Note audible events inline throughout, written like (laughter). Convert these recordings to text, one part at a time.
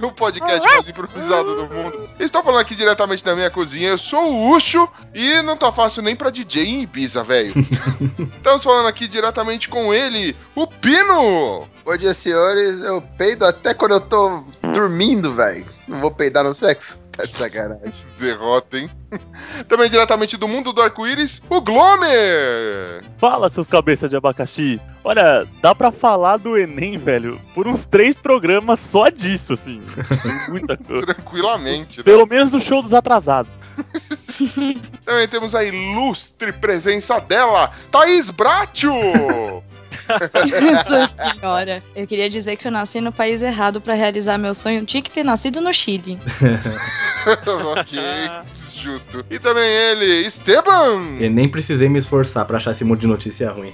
O podcast mais improvisado do mundo. Estou falando aqui diretamente da minha cozinha. Eu sou o Ucho e não tá fácil nem pra DJ em Ibiza, velho. (laughs) Estamos falando aqui diretamente com ele, o Pino. Bom dia, senhores. Eu peido até quando eu tô dormindo, velho. Não vou peidar no sexo. (laughs) Sacanagem. Derrota, hein? (laughs) Também diretamente do mundo do arco-íris, o Glomer. Fala, seus cabeças de abacaxi. Olha, dá pra falar do Enem, velho, por uns três programas só disso, assim. (laughs) Muita coisa. Tranquilamente, né? Pelo menos no show dos atrasados. Também temos a ilustre presença dela, Thaís Bratio. Nossa senhora. Eu queria dizer que eu nasci no país errado pra realizar meu sonho. Tinha que ter nascido no Chile. (laughs) ok, justo. E também ele, Esteban. E nem precisei me esforçar pra achar esse monte de notícia ruim.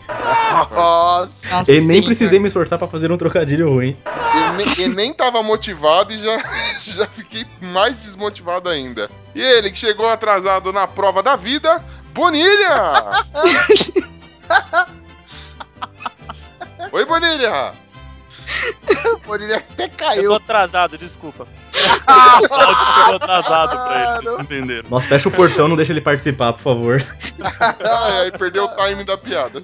Nossa. E nem sim. precisei me esforçar pra fazer um trocadilho ruim. E nem, e nem tava motivado e já, (laughs) já fiquei mais desmotivado ainda. E ele que chegou atrasado na prova da vida, Bonilha! (laughs) Oi, Bonilha! O (laughs) Bonilha até Eu tô caiu. atrasado, desculpa. Chegou atrasado pra eles, entenderam? Nossa, fecha o portão, não deixa ele participar, por favor. Ai, ai, perdeu o timing da piada.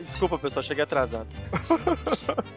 Desculpa, pessoal, cheguei atrasado.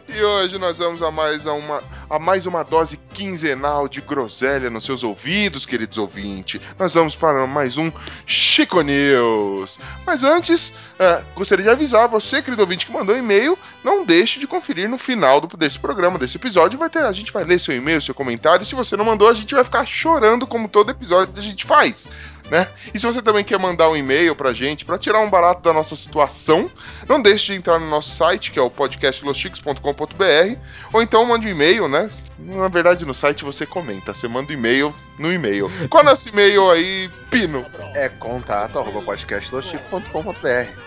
E hoje nós vamos a mais a uma, a mais uma dose quinzenal de groselha nos seus ouvidos, queridos ouvintes. Nós vamos para mais um Chico News. Mas antes, é, gostaria de avisar você, querido ouvinte, que mandou um e-mail, não deixe de conferir no final do- desse programa, desse episódio. Vai ter, a gente vai ler seu e-mail, seu comentário. Se você não mandou, a gente vai ficar chorando como todo episódio a gente faz. Né? E se você também quer mandar um e-mail pra gente, pra tirar um barato da nossa situação, não deixe de entrar no nosso site, que é o podcastlosticos.com.br, ou então mande um e-mail, né? Na verdade, no site você comenta, você manda um e-mail no e-mail. Qual é o nosso e-mail aí, Pino? É contato, arroba.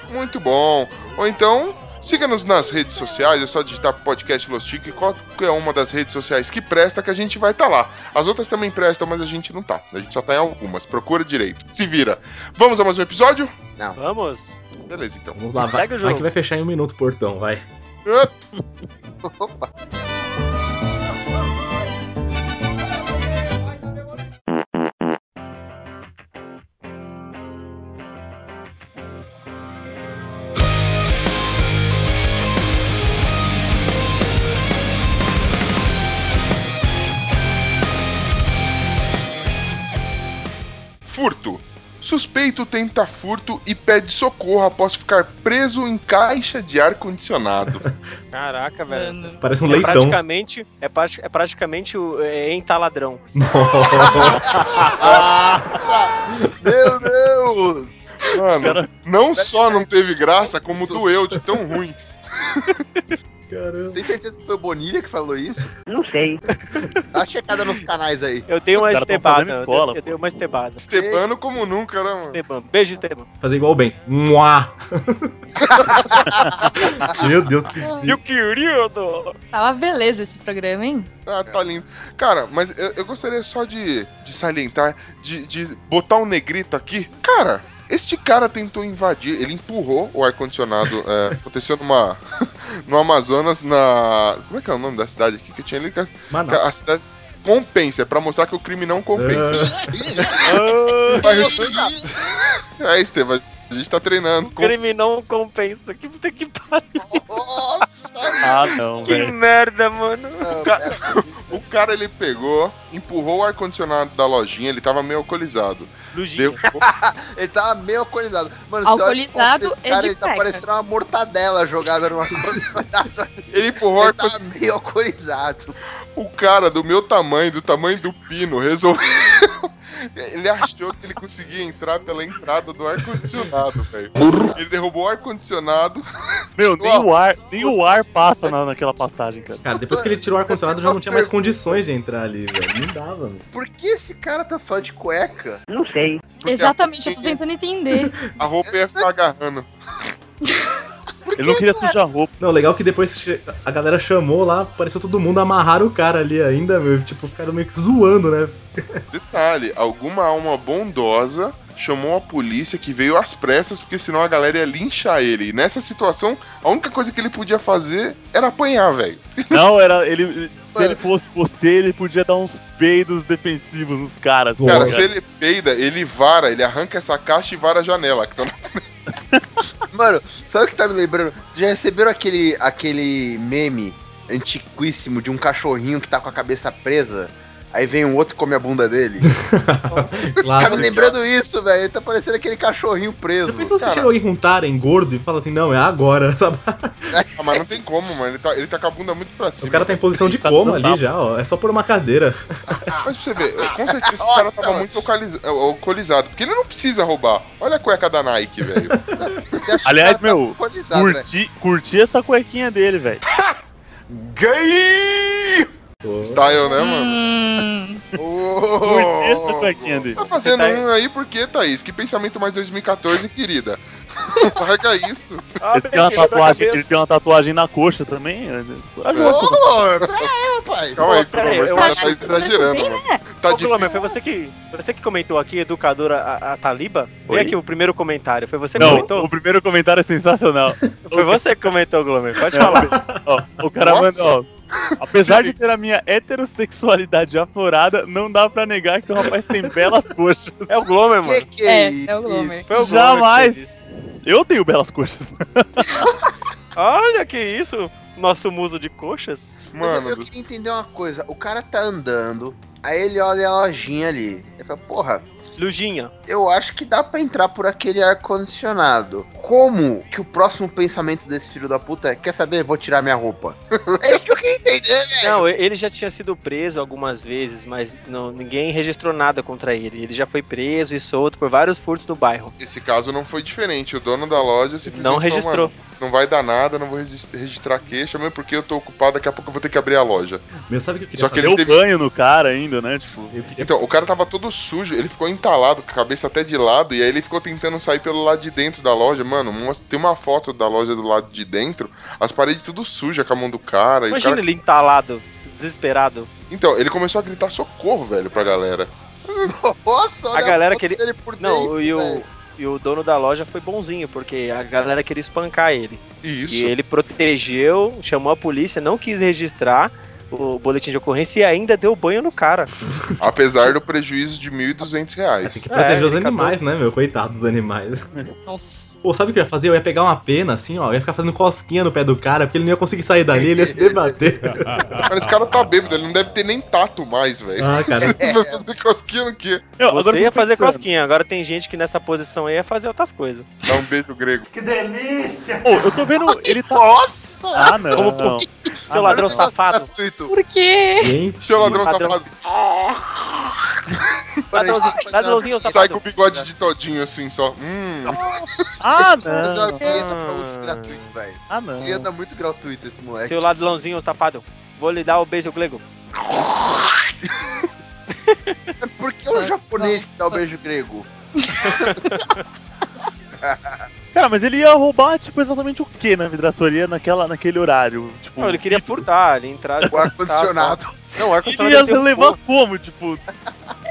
Muito bom. Ou então, siga-nos nas redes sociais, é só digitar podcast Los Chico e qual é uma das redes sociais que presta que a gente vai estar lá. As outras também prestam, mas a gente não tá. A gente só tá em algumas. Procura direito. Se vira. Vamos a mais um episódio? Vamos? Beleza, então. Vamos lá, vai, Segue o vai jogo. que vai fechar em um minuto o portão, vai. (laughs) Opa. (laughs) Furto. Suspeito tenta furto e pede socorro após ficar preso em caixa de ar-condicionado. (laughs) Caraca, velho. Mano. Parece um É leitão. praticamente, é, prati- é praticamente o é, entaladrão. (laughs) (laughs) Meu Deus! Mano, Cara- não só não teve graça, como doeu de tão ruim. Caramba. Tem certeza que foi o Bonilha que falou isso? (laughs) Não sei. Dá uma checada nos canais aí. Eu dei uma estebada. eu escola, dei- eu dei uma estebada. Estebano como nunca, né, mano? Esteban. Beijo, Esteban. Fazer igual o Ben. Mua! (laughs) Meu Deus, que Meu querido! Tava beleza esse programa, hein? Ah, tá lindo. Cara, mas eu, eu gostaria só de, de salientar, de, de botar um negrito aqui. Cara, este cara tentou invadir, ele empurrou o ar-condicionado. É, (laughs) aconteceu numa. (laughs) no Amazonas, na. Como é que é o nome da cidade aqui que eu tinha ali? Que a- que Manaus. a cidade compensa, é pra mostrar que o crime não compensa. Ah, (laughs) Mas- é, Estevam, a gente tá treinando. Com... Crime não compensa. Que puta que pariu. Nossa! Ah, não, Que velho. merda, mano. Não, Ca- pera- O cara ele pegou, empurrou o ar-condicionado da lojinha, ele tava meio alcoolizado. Deu, (laughs) Ele tava meio alcoolizado. Mano, Alcoolizado esse é cara, de ele tá parecendo uma mortadela jogada numa ar-condicionado. (laughs) ele empurrou o Ele tá meio alcoolizado. O cara do meu tamanho, do tamanho do pino, resolveu. Ele achou que ele conseguia entrar pela entrada do ar-condicionado, velho. Ele derrubou o ar-condicionado. Meu, nem o ar, nem o ar passa na, naquela passagem, cara. Cara, depois que ele tirou o ar-condicionado já não tinha mais condições de entrar ali, velho. Não dava, mano. Por que esse cara tá só de cueca? Não sei. porque Exatamente, eu tô tentando entender. (laughs) A roupa ia ficar agarrando. (laughs) Ele não queria sujar roupa. Não, legal que depois a galera chamou lá, apareceu todo mundo, amarraram o cara ali ainda, meu. Tipo, ficaram meio que zoando, né? (laughs) Detalhe, alguma alma bondosa chamou a polícia que veio às pressas, porque senão a galera ia linchar ele. E nessa situação, a única coisa que ele podia fazer era apanhar, velho. Não, era. Ele. Se ele fosse você, ele podia dar uns peidos defensivos nos caras. Cara, Cara, tá se ele peida, ele vara, ele arranca essa caixa e vara a janela. Que tá na- (laughs) Mano, sabe o que tá me lembrando? Vocês já receberam aquele, aquele meme antiquíssimo de um cachorrinho que tá com a cabeça presa? Aí vem um outro e come a bunda dele. Tá (laughs) Claro. me lembrando isso, velho. Tá parecendo aquele cachorrinho preso. Já pensou se Cara. chega alguém com um Taren gordo e fala assim, não, é agora, (laughs) sabe? Ah, mas não tem como, mano. Ele tá, ele tá com a bunda muito pra cima. O cara tá em posição de Tá coma ali já, ó. É só por uma cadeira. (laughs) Mas pra você ver, com certeza esse cara tava muito alcooliza- alcoolizado. Porque ele não precisa roubar. Olha a cueca da Nike, velho. Aliás, tá meu, alcoolizado? Curti, curti essa cuequinha dele, velho. Pô. Style, né, mano? Hum, Curti essa cuequinha dele. Tá fazendo tá- um aí por quê, Thaís? Que pensamento mais 2014, querida? (laughs) Larga isso. Ah, Ele tem uma tatuagem, ele tem uma tatuagem na coxa também. Ajuda. Ô, pera aí, rapaz. Calma aí, pera aí, eu você já acho tá que exagerando, bem, mano. Tá Ô, Glomer, foi você que, foi você que comentou aqui, educadora a, a Taliba? Vem aqui o primeiro comentário. Foi você que Não, comentou? o primeiro comentário é sensacional. Foi você que comentou, Glomer. Pode falar. Ó, o cara ó. Apesar de ter a minha heterossexualidade aflorada, não dá pra negar que o rapaz tem belas coxas. É o Glomer, Que mano. que é, isso? é o Glomer. Foi o Glomer Jamais. Eu tenho belas coxas. (laughs) Olha que isso. Nosso muso de coxas. Mas eu- Mano, eu do- queria entender uma coisa. O cara tá andando, aí ele olha a lojinha ali. Ele fala, porra, Lujinha. eu acho que dá pra entrar por aquele ar-condicionado. Como que o próximo pensamento desse filho da puta é, quer saber, vou tirar minha roupa? (laughs) é isso que eu queria entender, velho. Não, ele já tinha sido preso algumas vezes, mas não, ninguém registrou nada contra ele. Ele já foi preso e solto por vários furtos no bairro. esse caso não foi diferente. O dono da loja simplesmente Não registrou. "Mano, não vai dar nada, não vou regis- registrar queixa, mesmo porque eu tô ocupado, daqui a pouco eu vou ter que abrir a loja. Meu, sabe o que eu queria Só que fazer? ele Deu teve- banho no cara ainda, né? Tipo, queria... Então, o cara tava todo sujo, ele ficou entalado, com a cabeça até de lado, e aí ele ficou tentando sair pelo lado de dentro da loja. Mano, mostra- tem uma foto da loja do lado de dentro, as paredes tudo sujas com a mão do cara. e Imagina cara... ele entalado, desesperado. Então, ele começou a gritar socorro, velho, pra galera. (laughs) Nossa, olha A galera foto que ele- dele por Não, dentro, e o, velho. E o dono da loja foi bonzinho, porque a galera queria espancar ele. E isso. E ele protegeu, chamou a polícia, não quis registrar o boletim de ocorrência e ainda deu banho no cara. (laughs) Apesar do prejuízo de 1.200 reais. Tem que proteger É, os animais, né, meu? Coitado dos animais. nossa. Pô, sabe o que eu ia fazer? Eu ia pegar uma pena, assim, ó. Eu ia ficar fazendo cosquinha no pé do cara, porque ele não ia conseguir sair dali, ele ia se debater. (laughs) Mas esse cara tá bêbado, ele não deve ter nem tato mais, velho. Ah, cara. Vai fazer cosquinha no quê? eu, agora Você eu ia fazer pensando. cosquinha, agora tem gente que nessa posição aí ia fazer outras coisas. Dá um beijo grego. Pô, eu tô vendo. Ele tá. Nossa! Ah, não. Como- não. Seu Ah, ladrão não. safado. Gratuito. Por quê? Gente. Seu ladrão Ladrão. safado. (laughs) Ladrãozinho, ladrãozinho Sai safado. com o bigode de todinho assim só. Hum. Ah, não. vinheta pra uso gratuito, velho. Ah, não. Queria dar muito gratuito esse moleque. Seu ladrãozinho safado. Vou lhe dar o beijo grego. (laughs) Por que o japonês que dá o beijo grego? (laughs) Cara, mas ele ia roubar, tipo, exatamente o que na vidraçaria naquela, naquele horário? Tipo, Não, ele queria furtar, ele entrar. O ar-condicionado. Não, o Ele ar-condicionado ia ele derrubou. levar como? Tipo.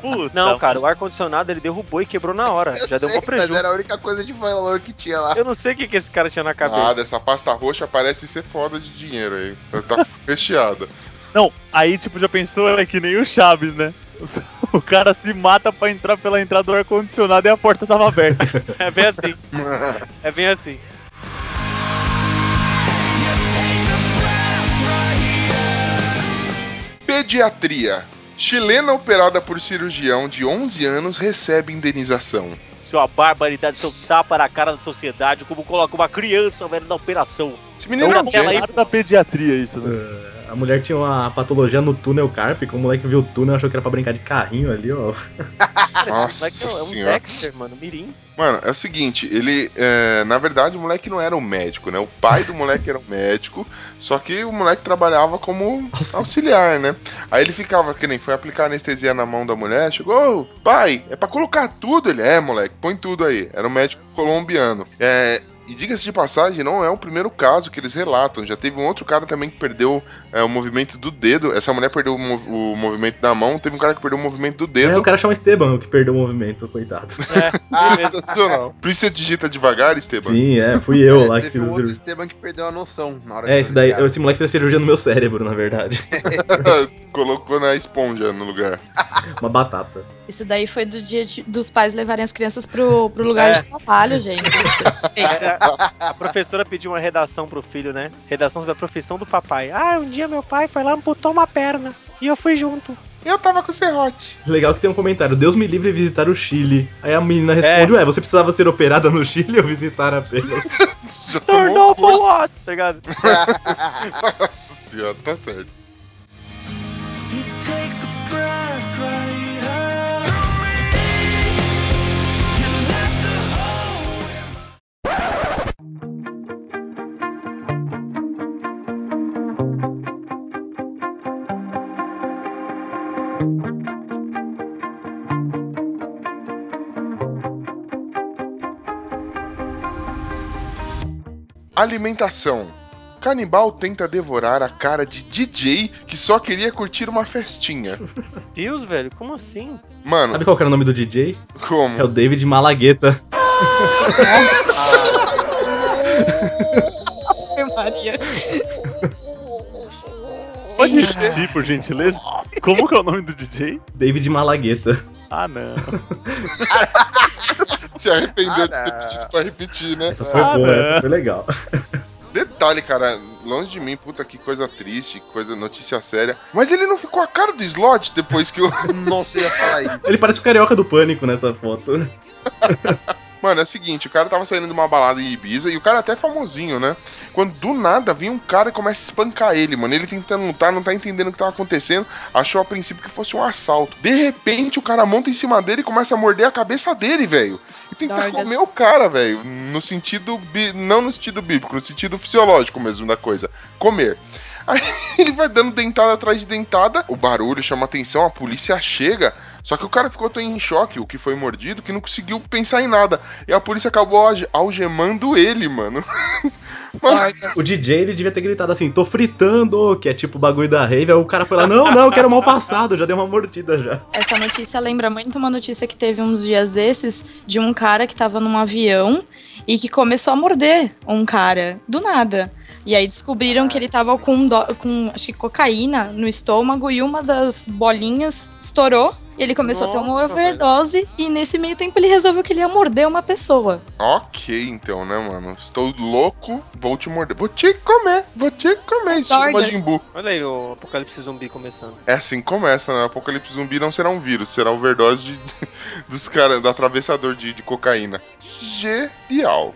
Puta, Não, cara, o ar-condicionado ele derrubou e quebrou na hora. Eu Já deu sei, um mas prejuízo. era a única coisa de valor que tinha lá. Eu não sei o que, que esse cara tinha na Ah, cabeça. dessa pasta roxa parece ser foda de dinheiro aí. Tá (laughs) recheada. Não, aí, tipo, já pensou, é que nem o Chaves, né? (laughs) O cara se mata pra entrar pela entrada do ar-condicionado e a porta tava aberta. É bem assim. É bem assim. Pediatria. Chilena operada por cirurgião de 11 anos recebe indenização. Sua barbaridade, seu tapa na cara da sociedade, como coloca uma criança, velho, na operação. Esse menino é um aí da pediatria isso, né? Ah, A mulher tinha uma patologia no túnel cárpico, o moleque viu o túnel achou que era pra brincar de carrinho ali, ó. Cara, esse Nossa moleque é um- é um senhora. Dexter, mano, mirim. Mano, é o seguinte, ele. é, na verdade, o moleque não era um médico, né? O pai do moleque era um médico, só que o moleque trabalhava como Auxiliar. auxiliar, né? Aí ele ficava, que nem foi aplicar anestesia na mão da mulher, chegou, "Ô, pai, é pra colocar tudo? Ele, é, moleque, põe tudo aí. Era um médico colombiano. É. E diga-se de passagem, não é o primeiro caso que eles relatam. Já teve um outro cara também que perdeu é, o movimento do dedo. Essa mulher perdeu o, mov- o movimento da mão. Teve um cara que perdeu o movimento do É, dedo. o cara chama Esteban, o que perdeu o movimento, coitado. É, beleza. Sensacional. Por isso você digita devagar, Esteban. Sim, é, fui eu lá que fiz a outro cirurgia. Esteban que perdeu a noção na hora É, de esse daí, esse moleque fez cirurgia no meu cérebro, na verdade. (laughs) (laughs) Colocou na esponja no lugar. Uma batata. Isso daí foi do dia de- dos pais levarem as crianças pro, pro lugar É. de trabalho, gente. É, (laughs) a, a professora pediu uma redação pro filho, né? Redação sobre a profissão do papai. Ah, um dia meu pai foi lá e amputou uma perna. E eu fui junto. Eu tava com serrote. Legal que tem um comentário, Deus me livre de visitar o Chile. Aí a menina responde, ué, você precisava ser operada no Chile ou visitar apenas? (laughs) Tornou pro Watts, tá ligado? (laughs) Nossa senhora, tá certo. Alimentação. Canibal tenta devorar a cara de DJ que só queria curtir uma festinha. (laughs) Deus, velho, como assim? Sabe Mano, qual que era o nome do DJ? como? É o David Malagueta. (laughs) (laughs) Pode repetir, por gentileza? Como que é o nome do DJ? David Malagueta. Ah, não. (laughs) Se arrependeu de Ah, ter não. pedido pra repetir, né? Essa foi Ah, boa, né? essa foi legal. Detalhe, cara, longe de mim, puta que coisa triste, que coisa notícia séria. Mas ele não ficou a cara do slot depois que o. Nossa, eu ia falar isso. Ele parece o carioca do pânico nessa foto. (laughs) Mano, é o seguinte, o cara tava saindo de uma balada em Ibiza e o cara até é famosinho, né? Quando do nada vem um cara e começa a espancar ele, mano. Ele tentando lutar, não tá entendendo o que tava acontecendo. Achou a princípio que fosse um assalto. De repente, o cara monta em cima dele e começa a morder a cabeça dele, velho. E tenta Dorgas. comer o cara, velho. No sentido. Não no sentido bíblico, no sentido fisiológico mesmo da coisa. Comer. Aí (laughs) ele vai dando dentada atrás de dentada, o barulho chama atenção, a polícia chega. Só que o cara ficou tão em choque, o que foi mordido, que não conseguiu pensar em nada. E a polícia acabou alge- algemando ele, mano. (laughs) Mano, O DJ, ele devia ter gritado assim, tô fritando, que é tipo o bagulho da rave. Aí o cara foi lá, não, não, eu quero mal passado, já deu uma mordida já. Essa notícia lembra muito uma notícia que teve uns dias desses de um cara que tava num avião e que começou a morder um cara do nada. E aí descobriram que ele tava com, do- com acho que cocaína no estômago e uma das bolinhas estourou. E ele começou a ter uma Nossa, overdose e nesse meio tempo ele resolveu que ele ia morder uma pessoa. ok, então, né, mano? Estou louco, vou te morder. Vou te comer, vou te comer. Estilo. Majin Buu. Olha aí o apocalipse zumbi começando. É assim que começa, né? Apocalipse zumbi não será um vírus, será overdose de, (laughs) dos caras, do atravessador de, de cocaína. Genial.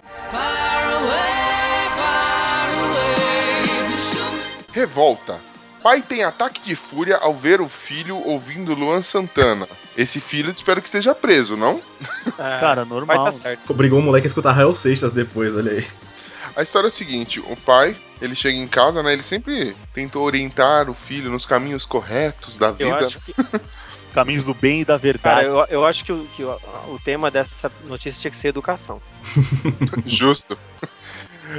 Revolta. Pai tem ataque de fúria ao ver o filho ouvindo Luan Santana. Esse filho espero que esteja preso, não? É, (laughs) Cara, normal. tá certo. Obrigou o moleque a escutar Rael Seixas depois, olha aí. A história é o seguinte: o pai, ele chega em casa, né? Ele sempre tentou orientar o filho nos caminhos corretos da Eu vida. acho que, (laughs) Caminhos do bem e da cara, verdade. eu, eu acho que, o, que o, o tema dessa notícia tinha que ser educação. (laughs) Justo.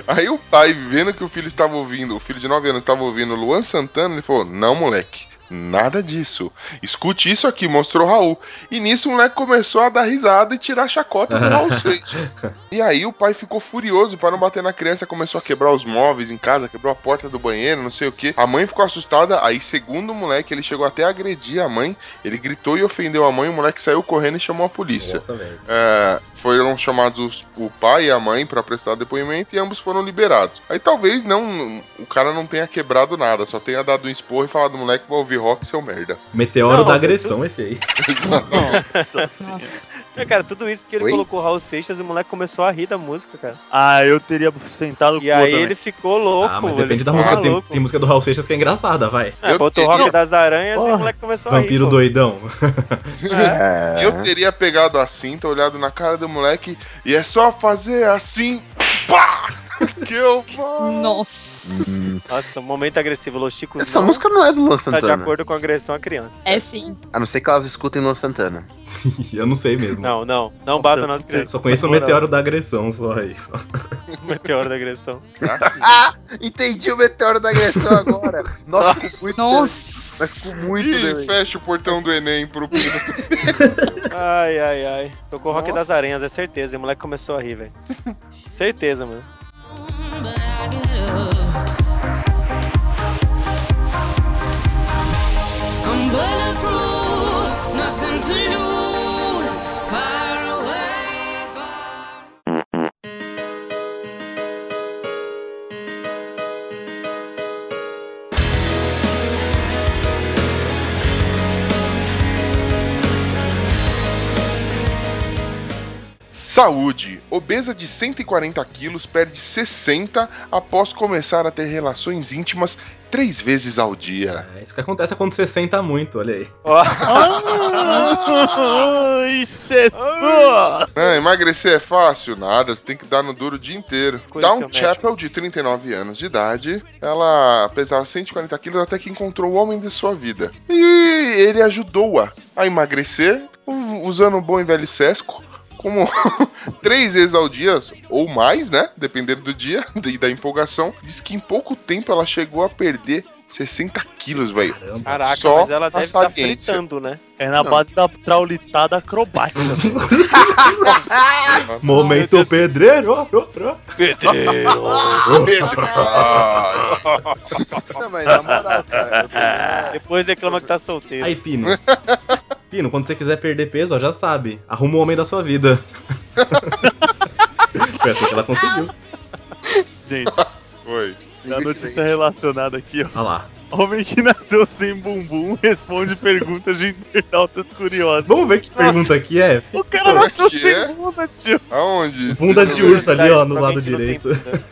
Aí o pai, vendo que o filho estava ouvindo, o filho de 9 anos estava ouvindo Luan Santana, ele falou: Não, moleque, nada disso. Escute isso aqui, mostrou Raul. E nisso o moleque começou a dar risada e tirar a chacota do Raul (laughs) Seixas. E aí o pai ficou furioso para não bater na criança, começou a quebrar os móveis em casa, quebrou a porta do banheiro, não sei o que. A mãe ficou assustada, aí segundo o moleque, ele chegou até a agredir a mãe, ele gritou e ofendeu a mãe, o moleque saiu correndo e chamou a polícia. É, foram chamados o pai e a mãe para prestar depoimento e ambos foram liberados. Aí talvez não, o cara não tenha quebrado nada, só tenha dado um esporro e falado moleque vai ouvir rock seu merda. Meteoro Não, da agressão esse aí. (laughs) (laughs) Nossa. É, cara, tudo isso porque ele Oi? colocou Raul Seixas e o moleque começou a rir da música, cara. Ah, eu teria sentado E aí ele ficou louco. Ah, mas ele depende da música. Tem, tem música do Raul Seixas que é engraçada, vai. É, Eu botou o Rock das Aranhas e Porra, o moleque começou a rir. Vampiro pô. doidão. (laughs) É. Eu teria pegado a cinta, olhado na cara do moleque e é só fazer assim. Pá! (laughs) Que eu vou. Nossa. Hum, Nossa, um momento agressivo. Los Chicos Essa não música não é do Luan tá de Santana. acordo com a agressão à criança. É sim. A não ser que elas escutem Luan Santana. (laughs) eu não sei mesmo. Não, não. Não bata nas Só crianças. conheço o meteoro da agressão, só aí. (laughs) Meteoro da agressão. (laughs) Ah, entendi o meteoro da agressão agora. Nossa, ficou muito. Nossa. Mas ficou muito. Ih, fecha o portão do Enem pro Pino. Ai, ai, ai. Tocou o Rock Nossa. das Aranhas, é certeza. E o moleque começou a rir, velho. certeza, mano. Bulletproof, nothing to lose. Saúde. Obesa de 140 quilos perde 60 após começar a ter relações íntimas três vezes ao dia. É isso que acontece quando você senta muito, olha aí. Ó, Ai, Jesus! Ah, emagrecer é fácil? Nada, você tem que dar no duro o dia inteiro. O médico. Chappell, de 39 anos de idade, ela pesava 140 quilos até que encontrou o homem de sua vida. E ele ajudou-a a emagrecer usando um bom e velho sesco. Como (laughs) três vezes ao dia, ou mais, né? Dependendo do dia (laughs) e da empolgação. Diz que em pouco tempo ela chegou a perder 60 quilos, velho. Caraca, Só mas ela deve estar saliência. fritando, né? É na base da traulitada acrobática. (laughs) Momento pedreiro. Ai. Não, mas na moral, cara. Depois reclama que tá solteiro. Aí, Pino. Pino, quando você quiser perder peso, ó, já sabe. Arruma o homem da sua vida. (laughs) Foi assim que ela conseguiu. Gente, Foi. a notícia relacionada aqui, ó. Olha lá. Homem que nasceu sem bumbum responde perguntas de internautas curiosos. Vamos ver que pergunta que é. O cara nasceu sem é? bunda, tio. Aonde? Bunda de urso ali, ó, no lado direito.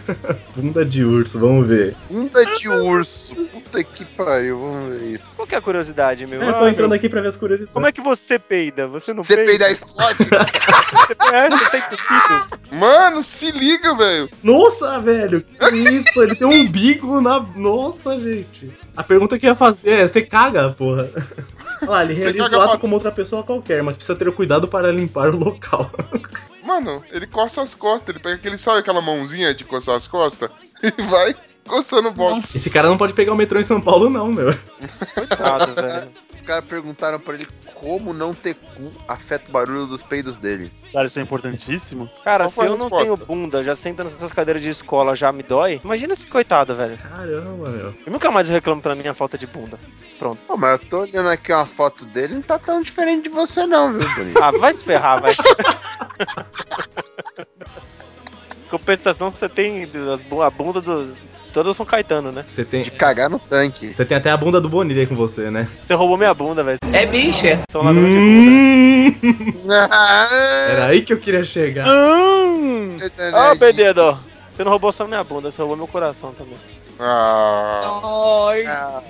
(laughs) Bunda de urso, vamos ver. Bunda de urso. Puta que pariu, vamos ver isso. Qual que é a curiosidade, meu? É, eu tô Ah, entrando aqui pra ver as curiosidades. Como é que você peida? Você não Você peida? peidar explode? (laughs) Você peida, você é? Mano, se liga, velho. Nossa, velho, que isso? Ele tem um umbigo na. Nossa, gente. A pergunta que eu ia fazer é: você caga, porra? Olha lá, ele Você realiza o ato pra- como outra pessoa qualquer, mas precisa ter cuidado para limpar o local. Mano, ele coça as costas. Ele pega aquele, sabe aquela mãozinha de coçar as costas? (laughs) E vai coçando o box. Esse cara não pode pegar o metrô em São Paulo, não, meu. Coitado, (laughs) velho. Os caras perguntaram pra ele como não ter cu afeta o barulho dos peidos dele. Cara, isso é importantíssimo. Cara, Qual se eu não tenho bunda, já sento nessas cadeiras de escola, já me dói. Imagina esse coitado, velho. Caramba, meu. Eu nunca mais eu reclamo pela minha falta de bunda. Pronto. Pô, mas eu tô olhando aqui uma foto dele, não tá tão diferente de você não, viu, Bonito? (laughs) Ah, vai se ferrar, vai. (laughs) Compensação, você tem a bunda do. Todas São Caetano, né? Você tem. De cagar no tanque. Você tem até a bunda do Bonilha aí com você, né? Você roubou minha bunda, velho. É bicha. Sou um ladrão de bunda. Hum, Era aí que eu queria chegar. Ah, perdido. Você não roubou só minha bunda, você roubou meu coração também. Ah, Ai. Ah.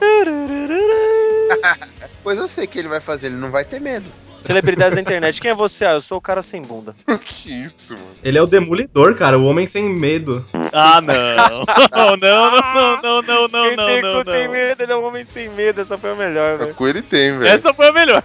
(laughs) Pois eu sei que ele vai fazer, ele não vai ter medo. Celebridades da internet, quem é você? Ah, eu sou o cara sem bunda. (laughs) que isso, mano. Ele é o demolidor, cara, o homem sem medo. Ah, não. não, não, não, não, não, (laughs) não, quem não, tem não, cu tem não. medo, ele é um homem sem medo. Essa foi a melhor, velho. Com ele tem, velho. Essa foi a melhor.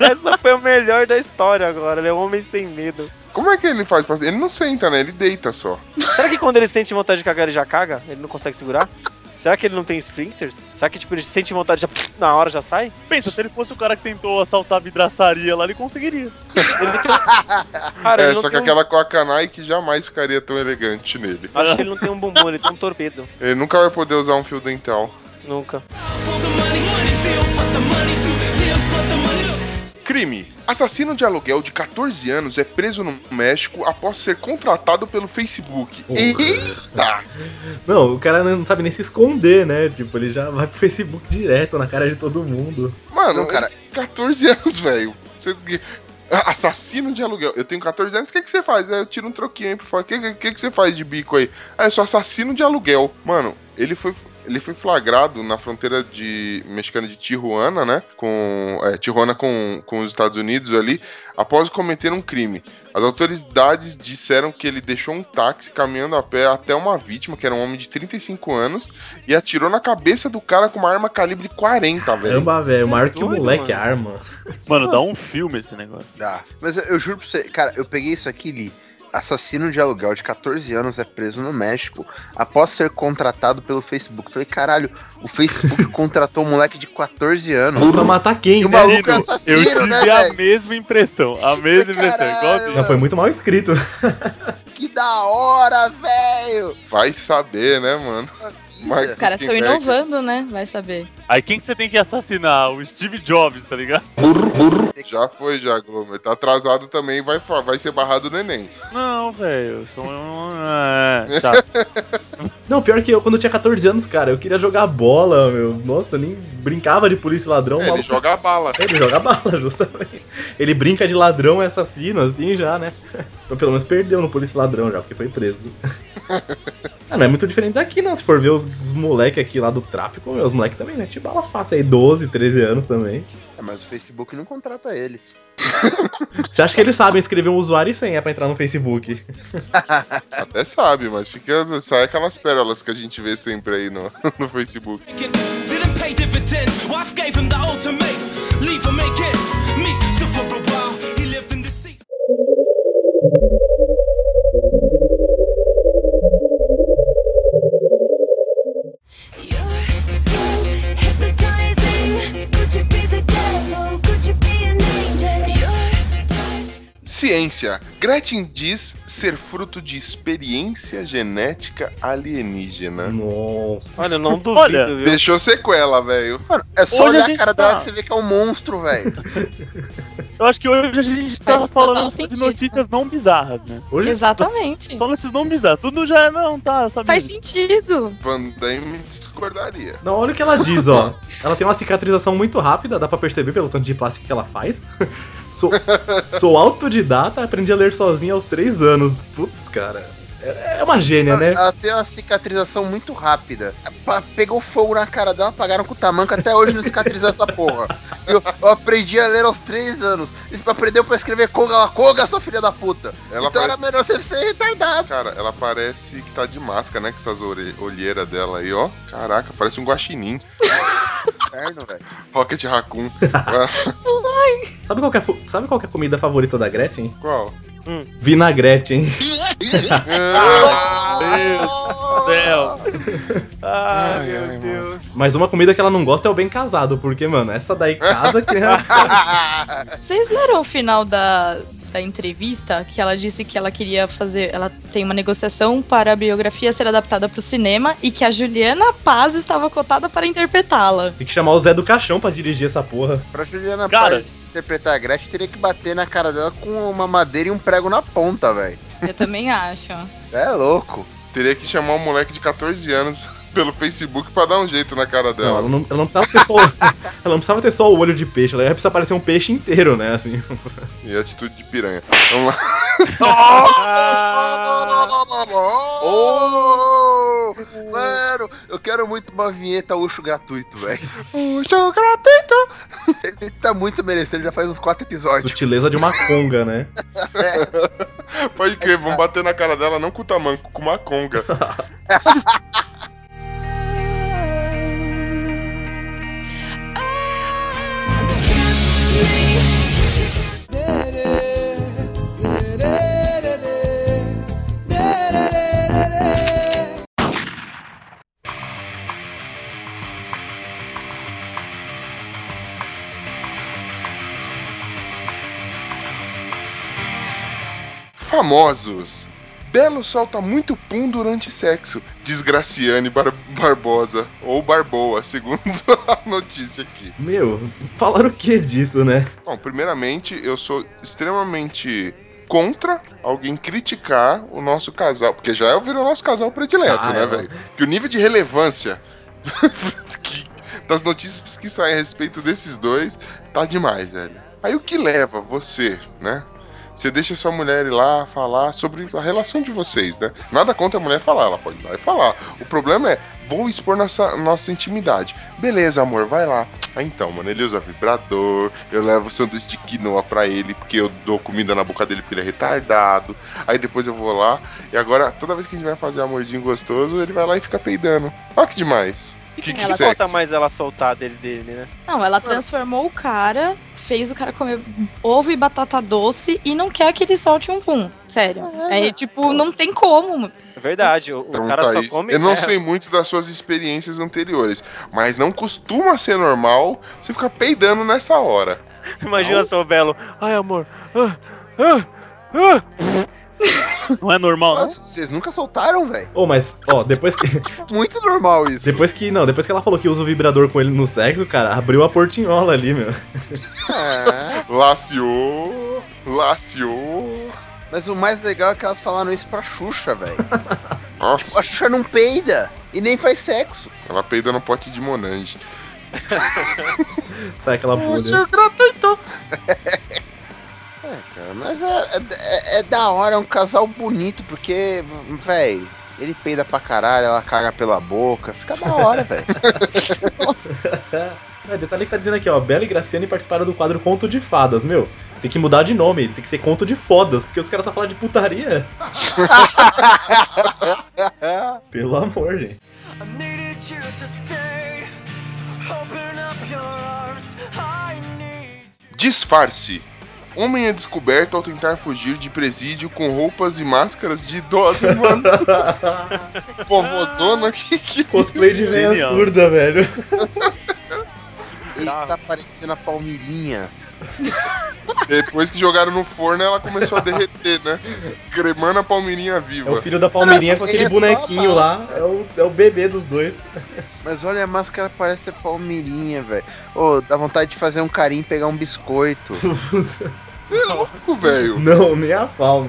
Essa foi a melhor da história agora. Ele é um homem sem medo. Como é que ele faz? pra- Ele não senta, né? Ele deita só. Será que quando ele sente vontade de cagar, ele já caga? Ele não consegue segurar? (laughs) Será que ele não tem sphincters? Será que, tipo, ele sente vontade de já na hora já sai? Pensa, se ele fosse o cara que tentou assaltar a vidraçaria lá, ele conseguiria. Ele tem. (laughs) Cara, é, ele só que um... aquela com a Nike jamais ficaria tão elegante nele. Acho que ele não tem um bumbum, ele tem um torpedo. Ele nunca vai poder usar um fio dental. Nunca. Crime. Assassino de aluguel de 14 anos é preso no México após ser contratado pelo Facebook. Porra. Eita! Não, o cara não sabe nem se esconder, né? Tipo, ele já vai pro Facebook direto na cara de todo mundo. Mano, Não, cara. ele tem 14 anos, velho. Você- Assassino de aluguel. Eu tenho 14 anos, o que, que você faz? Aí eu tiro um troquinho aí por fora. O que, que, que você faz de bico aí? Ah, eu sou assassino de aluguel. Mano, ele foi. Ele foi flagrado na fronteira de mexicana de Tijuana, né? Com é, Tijuana com, com os Estados Unidos ali, após cometer um crime. As autoridades disseram que ele deixou um táxi caminhando a pé até uma vítima, que era um homem de 35 anos, e atirou na cabeça do cara com uma arma calibre 40, velho. Caramba, velho, maior que o moleque mano. arma. Mano, dá um filme esse negócio. Dá. Mas eu, eu juro pra você, cara, eu peguei isso aqui e li. Assassino de aluguel de 14 anos é preso no México após ser contratado pelo Facebook. Falei, caralho, o Facebook (laughs) contratou um moleque de 14 anos. Pra matar quem, E o né? maluco é Eu assassino, tive né, a velho? mesma impressão. A mesma impressão. Caralho. Não, foi muito mal escrito. Que da hora, velho! Vai saber, né, mano? Mas- Os caras estão inovando, né? Vai saber. Aí quem que você tem que assassinar? O Steve Jobs, tá ligado? Já foi, já, Glomer. Tá atrasado também, vai, vai ser barrado no Enem. Não, velho. eu sou um. É, tá. (laughs) Não, pior que eu, quando eu tinha 14 anos, cara, eu queria jogar bola, meu. Nossa, eu nem brincava de polícia e ladrão. É, ele joga a bala. Ele joga bala, (laughs) justamente. Ele brinca de ladrão e assassino, assim, já, né? (laughs) Então, pelo menos perdeu no polícia e ladrão já, porque foi preso. (laughs) ah, não é muito diferente daqui, não. Se for ver os, os moleques aqui lá do tráfico, meu, os moleques também, né? Tipo bala fácil aí, 12, 13 anos também. É, mas o Facebook não contrata eles. (laughs) Você acha que eles sabem escrever um usuário e senha pra entrar no Facebook? (laughs) Até sabe, mas fica, sai aquelas pérolas que a gente vê sempre aí no, no Facebook. Didn't pay dividends. Wife gave him the ultimatum. Leave or make ends. Meet. So Ciência. Gretchen diz ser fruto de experiência genética alienígena. Nossa. Olha, eu não duvido, Olha, viu? Deixou sequela, velho. Mano, é só Hoje olhar a cara tá- dela que você vê que é um monstro, velho. (laughs) Eu acho que hoje a gente tá Faz falando de sentido. notícias não bizarras, né? Hoje Exatamente. Só notícias não bizarras. Tudo já não, tá, eu sabia. Faz sentido. Van Damme discordaria. Não, olha o que ela diz, ó. Ela tem uma cicatrização muito rápida, dá pra perceber pelo tanto de plástico que ela faz. Sou, sou (laughs) autodidata, aprendi a ler sozinha aos 3 anos. Putz, cara. É uma gênia, né? Ela tem uma cicatrização muito rápida. Pegou fogo na cara dela, apagaram com o tamanco, até hoje não cicatrizou essa porra. Eu, eu aprendi a ler aos 3 anos. E aprendeu pra escrever Koga, ela Koga, sua filha da puta. Ela então era parece- melhor você ser retardado. Cara, ela parece que tá de máscara, né? Com essas ore- olheiras dela aí, ó. Caraca, parece um guaxinim. Inferno, velho. Rocket Raccoon. Sabe qual, que é, sabe qual que é a comida favorita da Gretchen? Qual? Vinagrete, hein? Meu Deus do céu. Ai, Ai, meu ai, Deus. Mas uma comida que ela não gosta é o bem casado, porque, mano, essa daí casa que é. (laughs) Vocês leram o final da, da entrevista que ela disse que ela queria fazer. Ela tem uma negociação para a biografia ser adaptada para o cinema e que a Juliana Paz estava cotada para interpretá-la. Tem que chamar o Zé do Caixão pra dirigir essa porra. Pra Juliana Cara. Paz interpretar a Gretchen, teria que bater na cara dela com uma madeira e um prego na ponta, velho. Eu também acho. É louco. Teria que chamar um moleque de 14 anos pelo Facebook pra dar um jeito na cara Não, dela. ela não, ela não precisava ter só. (laughs) ela não precisava ter só o olho de peixe, ela ia precisar parecer um peixe inteiro, né? Assim. E atitude de piranha. Vamos lá. (laughs) Oh, mano, eu quero muito uma vinheta Ucho gratuito, velho. Puxa, gratuito. Ele tá muito merecendo, já faz uns quatro episódios. Sutileza de uma conga, né? (laughs) Pode crer, vamos bater na cara dela não com o tamanco, com uma conga. Famosos. Belo solta muito pum durante sexo, diz Graciane Bar- Barbosa, ou Barboa, segundo (laughs) a notícia aqui. Meu, falaram o que disso, né? Bom, primeiramente, eu sou extremamente contra alguém criticar o nosso casal, porque já virou o nosso casal predileto, Ah, né, é. velho? Que o nível de relevância (laughs) que- das notícias que saem a respeito desses dois tá demais, velho. Aí o que leva você, né? Você deixa sua mulher ir lá falar sobre a relação de vocês, né? Nada contra a mulher falar, ela pode ir lá e falar. O problema é, vou expor nossa, nossa intimidade. Beleza, amor, vai lá. Ah, então, mano, ele usa vibrador, eu levo sanduíche de quinoa pra ele, porque eu dou comida na boca dele porque ele é retardado. Aí depois eu vou lá, e agora, toda vez que a gente vai fazer amorzinho gostoso, ele vai lá e fica peidando. Olha que demais. Que, que ela sexy. conta mais ela soltar dele, dele, né? Não, ela transformou o cara, fez o cara comer ovo e batata doce e não quer que ele solte um pum. Sério. Aí, tipo, não tem como. É verdade, o, o Então, cara só Thaís, come. eu não é, sei muito das suas experiências anteriores, mas não costuma ser normal você ficar peidando nessa hora. Imagina só o Belo. Ai, amor. Ah, ah, ah. Não é normal, não? Nossa, vocês nunca soltaram, velho? Ô, mas, ó, depois que. (laughs) Muito normal isso. Depois que. Não, depois que ela falou que usa o vibrador com ele no sexo, cara, abriu a portinhola ali, meu. É. Laciou, laciou. Mas o mais legal é que elas falaram isso pra Xuxa, velho. (laughs) A Nossa, Xuxa não peida e nem faz sexo. ela peida no pote de Monange. Sai aquela bolha. gratuito. (laughs) É, cara, mas é, é, é da hora, é um casal bonito, porque, velho, ele peida pra caralho, ela caga pela boca, fica da hora, (laughs) velho. É, detalhe que tá dizendo aqui, ó. Bela e Graciane participaram do quadro Conto de Fadas, meu. Tem que mudar de nome, tem que ser Conto de Fodas, porque os caras só falam de putaria. (laughs) Pelo amor, gente. I needed you to stay. Open up your arms. I need. Disfarce. Homem é descoberto ao tentar fugir de presídio com roupas e máscaras de idoso, mano. (laughs) Vovozona, que que é Cosplay de Genial. surda, velho. Ele tá parecendo a Palmirinha. (laughs) Depois que jogaram no forno, ela começou a derreter, né? Cremando a palmeirinha É o viva. filho da Palmeirinha com Ele aquele é bonequinho lá. É o, é o bebê dos dois. Mas olha, a máscara parece a Palmirinha, velho. Ô, dá vontade de fazer um carinho e pegar um biscoito. (laughs) Você é louco, velho. Não, nem a palma.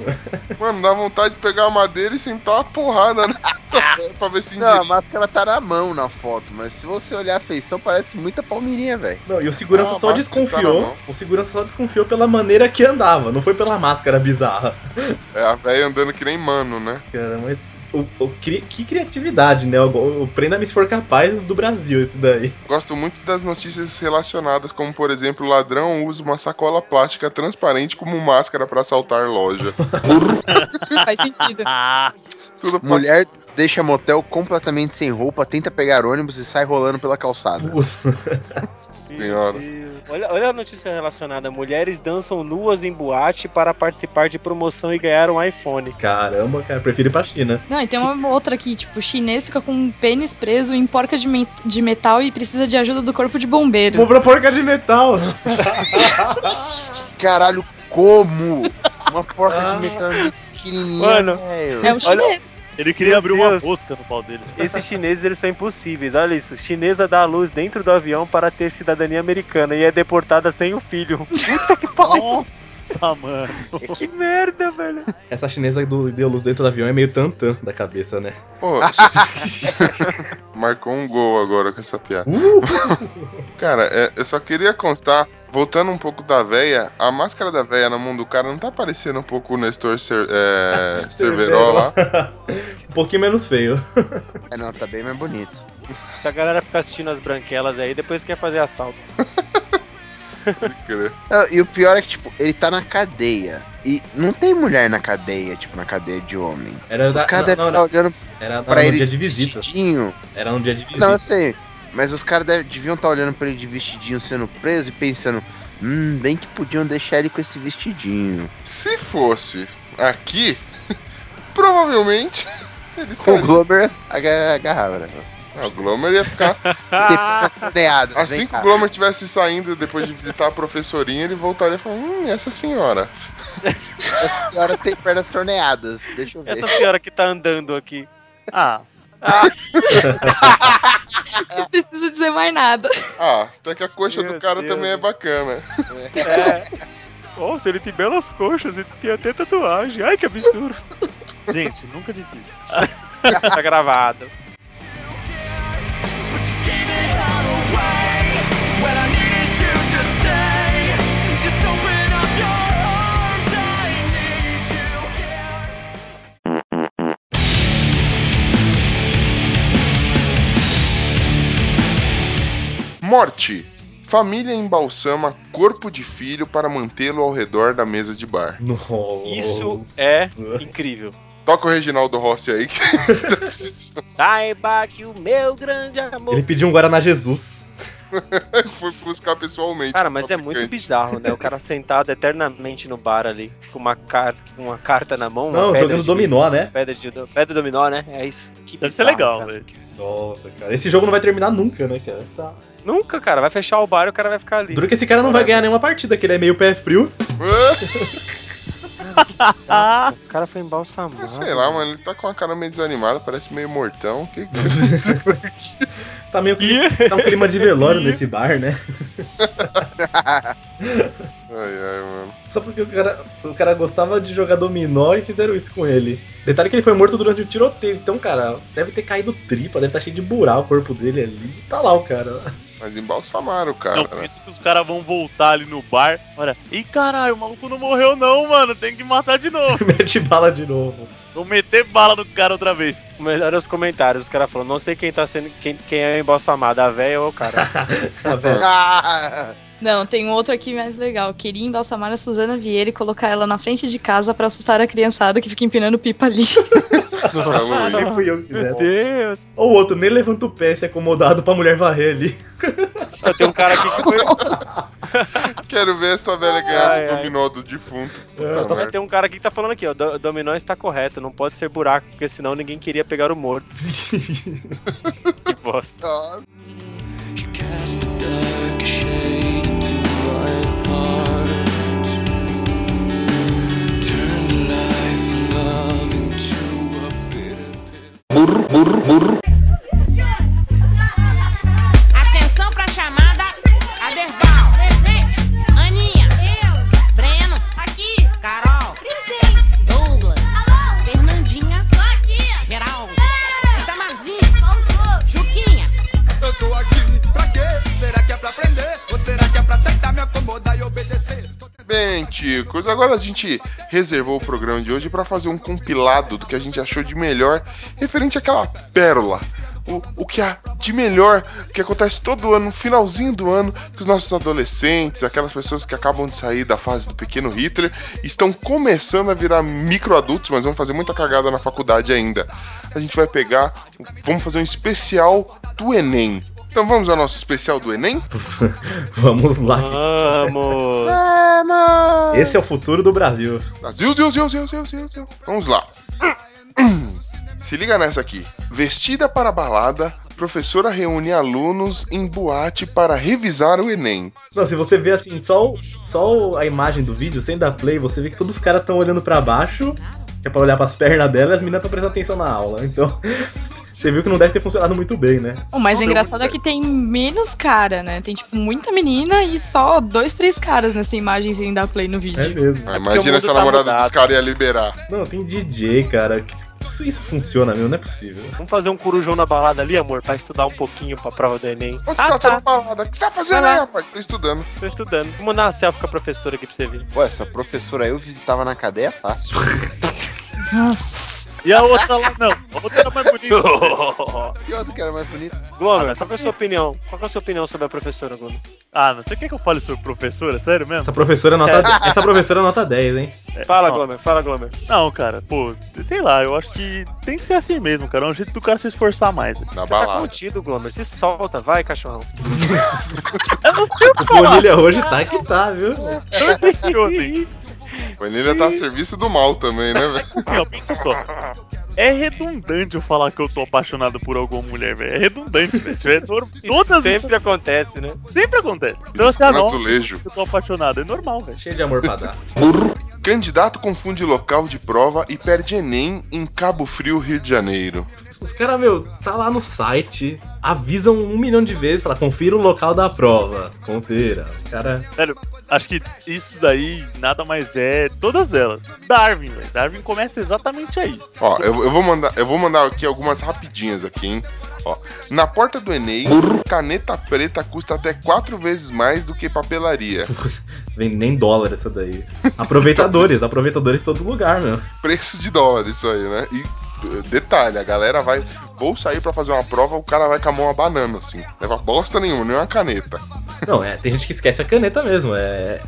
Mano, dá vontade de pegar a madeira e sentar uma porrada, né? (laughs) pra ver se Não, a máscara tá na mão na foto, mas se você olhar a feição, parece muito a Palmirinha, velho. Não, e o segurança Não, só tá desconfiou. mão. O segurança só desconfiou pela maneira que andava, não foi pela máscara bizarra. É a velha andando que nem mano, né? Cara, mas. O, o que criatividade, né? O, o Prenda-me se for capaz do Brasil, esse daí. Gosto muito das notícias relacionadas, como por exemplo, ladrão usa uma sacola plástica transparente como máscara pra assaltar loja. (laughs) Faz sentido. Tudo pra... Mulher deixa motel completamente sem roupa, tenta pegar ônibus e sai rolando pela calçada. Senhora. Olha, olha a notícia relacionada. Mulheres dançam nuas em boate para participar de promoção e ganhar um iPhone. Caramba, cara, prefiro ir pra China. Não, e tem uma outra aqui, tipo, o chinês fica com um pênis preso em porca de, men- de metal e precisa de ajuda do corpo de bombeiros. Pra porca de metal. (laughs) Caralho, como? Uma porca Ah. de metal pequenininha, Mano. É um chinês. Ele queria Meu abrir uma Deus. mosca no pau dele. (laughs) Esses chineses, eles são impossíveis. Olha isso. Chinesa dá à luz dentro do avião para ter cidadania americana e é deportada sem o filho. (laughs) Puta que pariu. Nossa, mano. (laughs) que merda, velho. Essa chinesa do deu luz dentro do avião é meio tantã da cabeça, né? Pô, (laughs) (laughs) marcou um gol agora com essa piada. Uh! Cara, é, eu só queria constar, voltando um pouco da véia, a máscara da véia na mão do cara não tá parecendo um pouco o Nestor Cer, é, Cerveró lá? um pouquinho menos feio. É, não, tá bem mais bonito. Se a galera ficar assistindo as branquelas aí, depois quer fazer assalto. E o pior é que, tipo, ele tá na cadeia. E não tem mulher na cadeia, tipo, na cadeia de homem. Era, Os da, caras não, devem estar olhando era, pra no ele dia de visitas. vestidinho. Era no dia de visitas. Não, eu sei. Mas os caras deviam estar olhando pra ele de vestidinho sendo preso e pensando, hum, bem que podiam deixar ele com esse vestidinho. Se fosse aqui, (laughs) provavelmente (laughs) ele Com o. Glober aga- agarrava, né? Ah, o Glomer ia ficar. (laughs) Depois. Assim que o. Glomer tivesse saindo depois de visitar a professorinha, ele voltaria e falaria: Hum, essa senhora. As senhoras têm pernas torneadas. Deixa eu ver. Essa senhora que tá andando aqui. Ah, (laughs) Não preciso dizer mais nada. Ah, até que a coxa Meu do cara Deus. também é bacana. É. Nossa, ele tem belas coxas e tem até tatuagem. Ai, que absurdo. (laughs) gente, nunca disse isso. tá gravado. Morte. Família embalsama corpo de filho para mantê-lo ao redor da mesa de bar. Isso é incrível. Toca o Reginaldo Rossi aí. Que... (laughs) Saiba que o meu grande amor. Ele pediu um Guaraná Jesus. (laughs) Foi buscar pessoalmente. Cara, mas é muito bizarro, né? O cara sentado eternamente no bar ali, com uma, car com uma carta na mão. uma Não, pedra jogando de- dominó, né? Pedra de pedra dominó, né? É isso. Que Deve ser bizarro, legal, velho. Nossa, cara. Esse jogo não vai terminar nunca, né, cara? Tá. Nunca, cara. Vai fechar o bar e o cara vai ficar ali. Duro que esse cara não vai ganhar nenhuma partida, que ele é meio pé frio. (laughs) O cara foi embalsamado. Sei lá, mano, ele tá com a cara meio desanimada, parece meio mortão. Que... Tá (laughs) meio que. Tá um clima de velório nesse bar, né? Ai, ai, mano. Só porque o cara, o cara gostava de jogar dominó e fizeram isso com ele. Detalhe que ele foi morto durante o tiroteio. Então, cara, deve ter caído tripa, deve estar cheio de buraco o corpo dele ali. E tá lá o cara. Mas embalsamaram o cara, não, né? por isso que os caras vão voltar ali no bar. Olha, ih caralho, o maluco não morreu não, mano. Tem que matar de novo. (laughs) Mete bala de novo. Vou meter bala no cara outra vez. O melhor é os comentários. Os caras falam, não sei quem tá sendo. Quem, quem é o embalsamado, a véia ou o cara. (laughs) Tá vendo? Não, tem um outro aqui mais legal. Queria embalsamar a Suzana Vieira e colocar ela na frente de casa pra assustar a criançada que fica empinando pipa ali. (laughs) Ah, nem fui eu que Meu. Deus. Ou o outro, nem levanta o pé se é acomodado pra mulher varrer ali. Tem um cara aqui que foi. (laughs) Quero ver essa velha ganhar Ai, o ai. dominó do defunto. É. Tem um cara aqui que tá falando aqui, ó. Do, dominó está correto, não pode ser buraco, porque senão ninguém queria pegar o morto. (laughs) Que bosta. Ah, heart. Gente reservou o programa de hoje pra fazer um compilado do que a gente achou de melhor referente àquela pérola. O, o que há de melhor que acontece todo ano, no finalzinho do ano, que os nossos adolescentes, aquelas pessoas que acabam de sair da fase do pequeno Hitler, estão começando a virar microadultos, mas vão fazer muita cagada na faculdade ainda. A gente vai pegar, vamos fazer um especial do Enem. Então vamos ao nosso especial do Enem? (laughs) Vamos lá. Vamos! Esse é o futuro do Brasil. Brasil, Zil, Zil, Zil, Zil. Vamos lá. Se liga nessa aqui. Vestida para a balada, professora reúne alunos em boate para revisar o Enem. Não, se você vê assim, só, só a imagem do vídeo, sem dar play, você vê que todos os caras estão olhando pra baixo, que é pra olhar pras pernas dela e as meninas estão prestando atenção na aula. Então, (laughs) você viu que não deve ter funcionado muito bem, né? O mais Não engraçado é que tem menos cara, né? Tem, tipo, muita menina e só dois, três caras nessa imagem sem dar play no vídeo. É mesmo. Ah, o Imagina se a tá namorada mudado. dos caras ia liberar. Não, tem DJ, cara. que- Isso, isso funciona mesmo, não é possível. Vamos fazer um corujão na balada ali, amor, pra estudar um pouquinho pra prova do Enem. Onde Ah, tá, tá. tá. balada? O que você tá fazendo aí, rapaz? Tô estudando. Tô estudando. Vou mandar uma selfie com a professora aqui pra você ver. Ué, essa professora eu visitava na cadeia fácil. (laughs) (laughs) E a outra lá não. A outra era mais bonita. E outro que era mais bonito. Glomer, qual que é a sua opinião? Qual que é a sua opinião sobre a professora, Glomer? ah, não sei o que que eu falo sobre professora, sério mesmo? Essa professora é nota, Sério? essa professora é nota 10, hein? Fala, não. Glomer, fala, Glomer. Não, cara, pô, sei lá, eu acho que tem que ser assim mesmo, cara. É um jeito do cara se esforçar mais. Na Você tá balada. contido, Glomer. Se solta, vai, cachorrão. Eu não sei o que O falar. Bonilha hoje tá que tá, viu? Eu decepcionei. (laughs) O Enem tá a serviço do mal também, né, velho? Assim, ó, pensa só. É redundante eu falar que eu tô apaixonado por alguma mulher, velho. É redundante, velho. É Todas Sempre acontece, né? sempre acontece. Então, assim, Pisca ah, azulejo. eu tô apaixonado. É normal, velho. Cheio de amor pra dar. (laughs) Candidato confunde local de prova e perde Enem em Cabo Frio, Rio de Janeiro. Os caras, meu, tá lá no site, avisam um milhão de vezes, fala, confira o local da prova. Confira. Os cara. Sério, acho que isso daí nada mais é. Todas elas. Darwin, velho. Darwin começa exatamente aí. Ó, eu, eu vou mandar, eu vou mandar aqui algumas rapidinhas aqui, hein? Ó, na porta do Enem, caneta preta custa até quatro vezes mais do que papelaria. Vem nem dólar essa daí. Aproveitadores, (laughs) aproveitadores em todo lugar, meu. Preço de dólar isso aí, né? E detalhe, a galera vai. Vou sair pra fazer uma prova, o cara vai com a mão a banana, assim. Leva bosta nenhuma, nem uma caneta. Não, é, tem gente que esquece a caneta mesmo. É,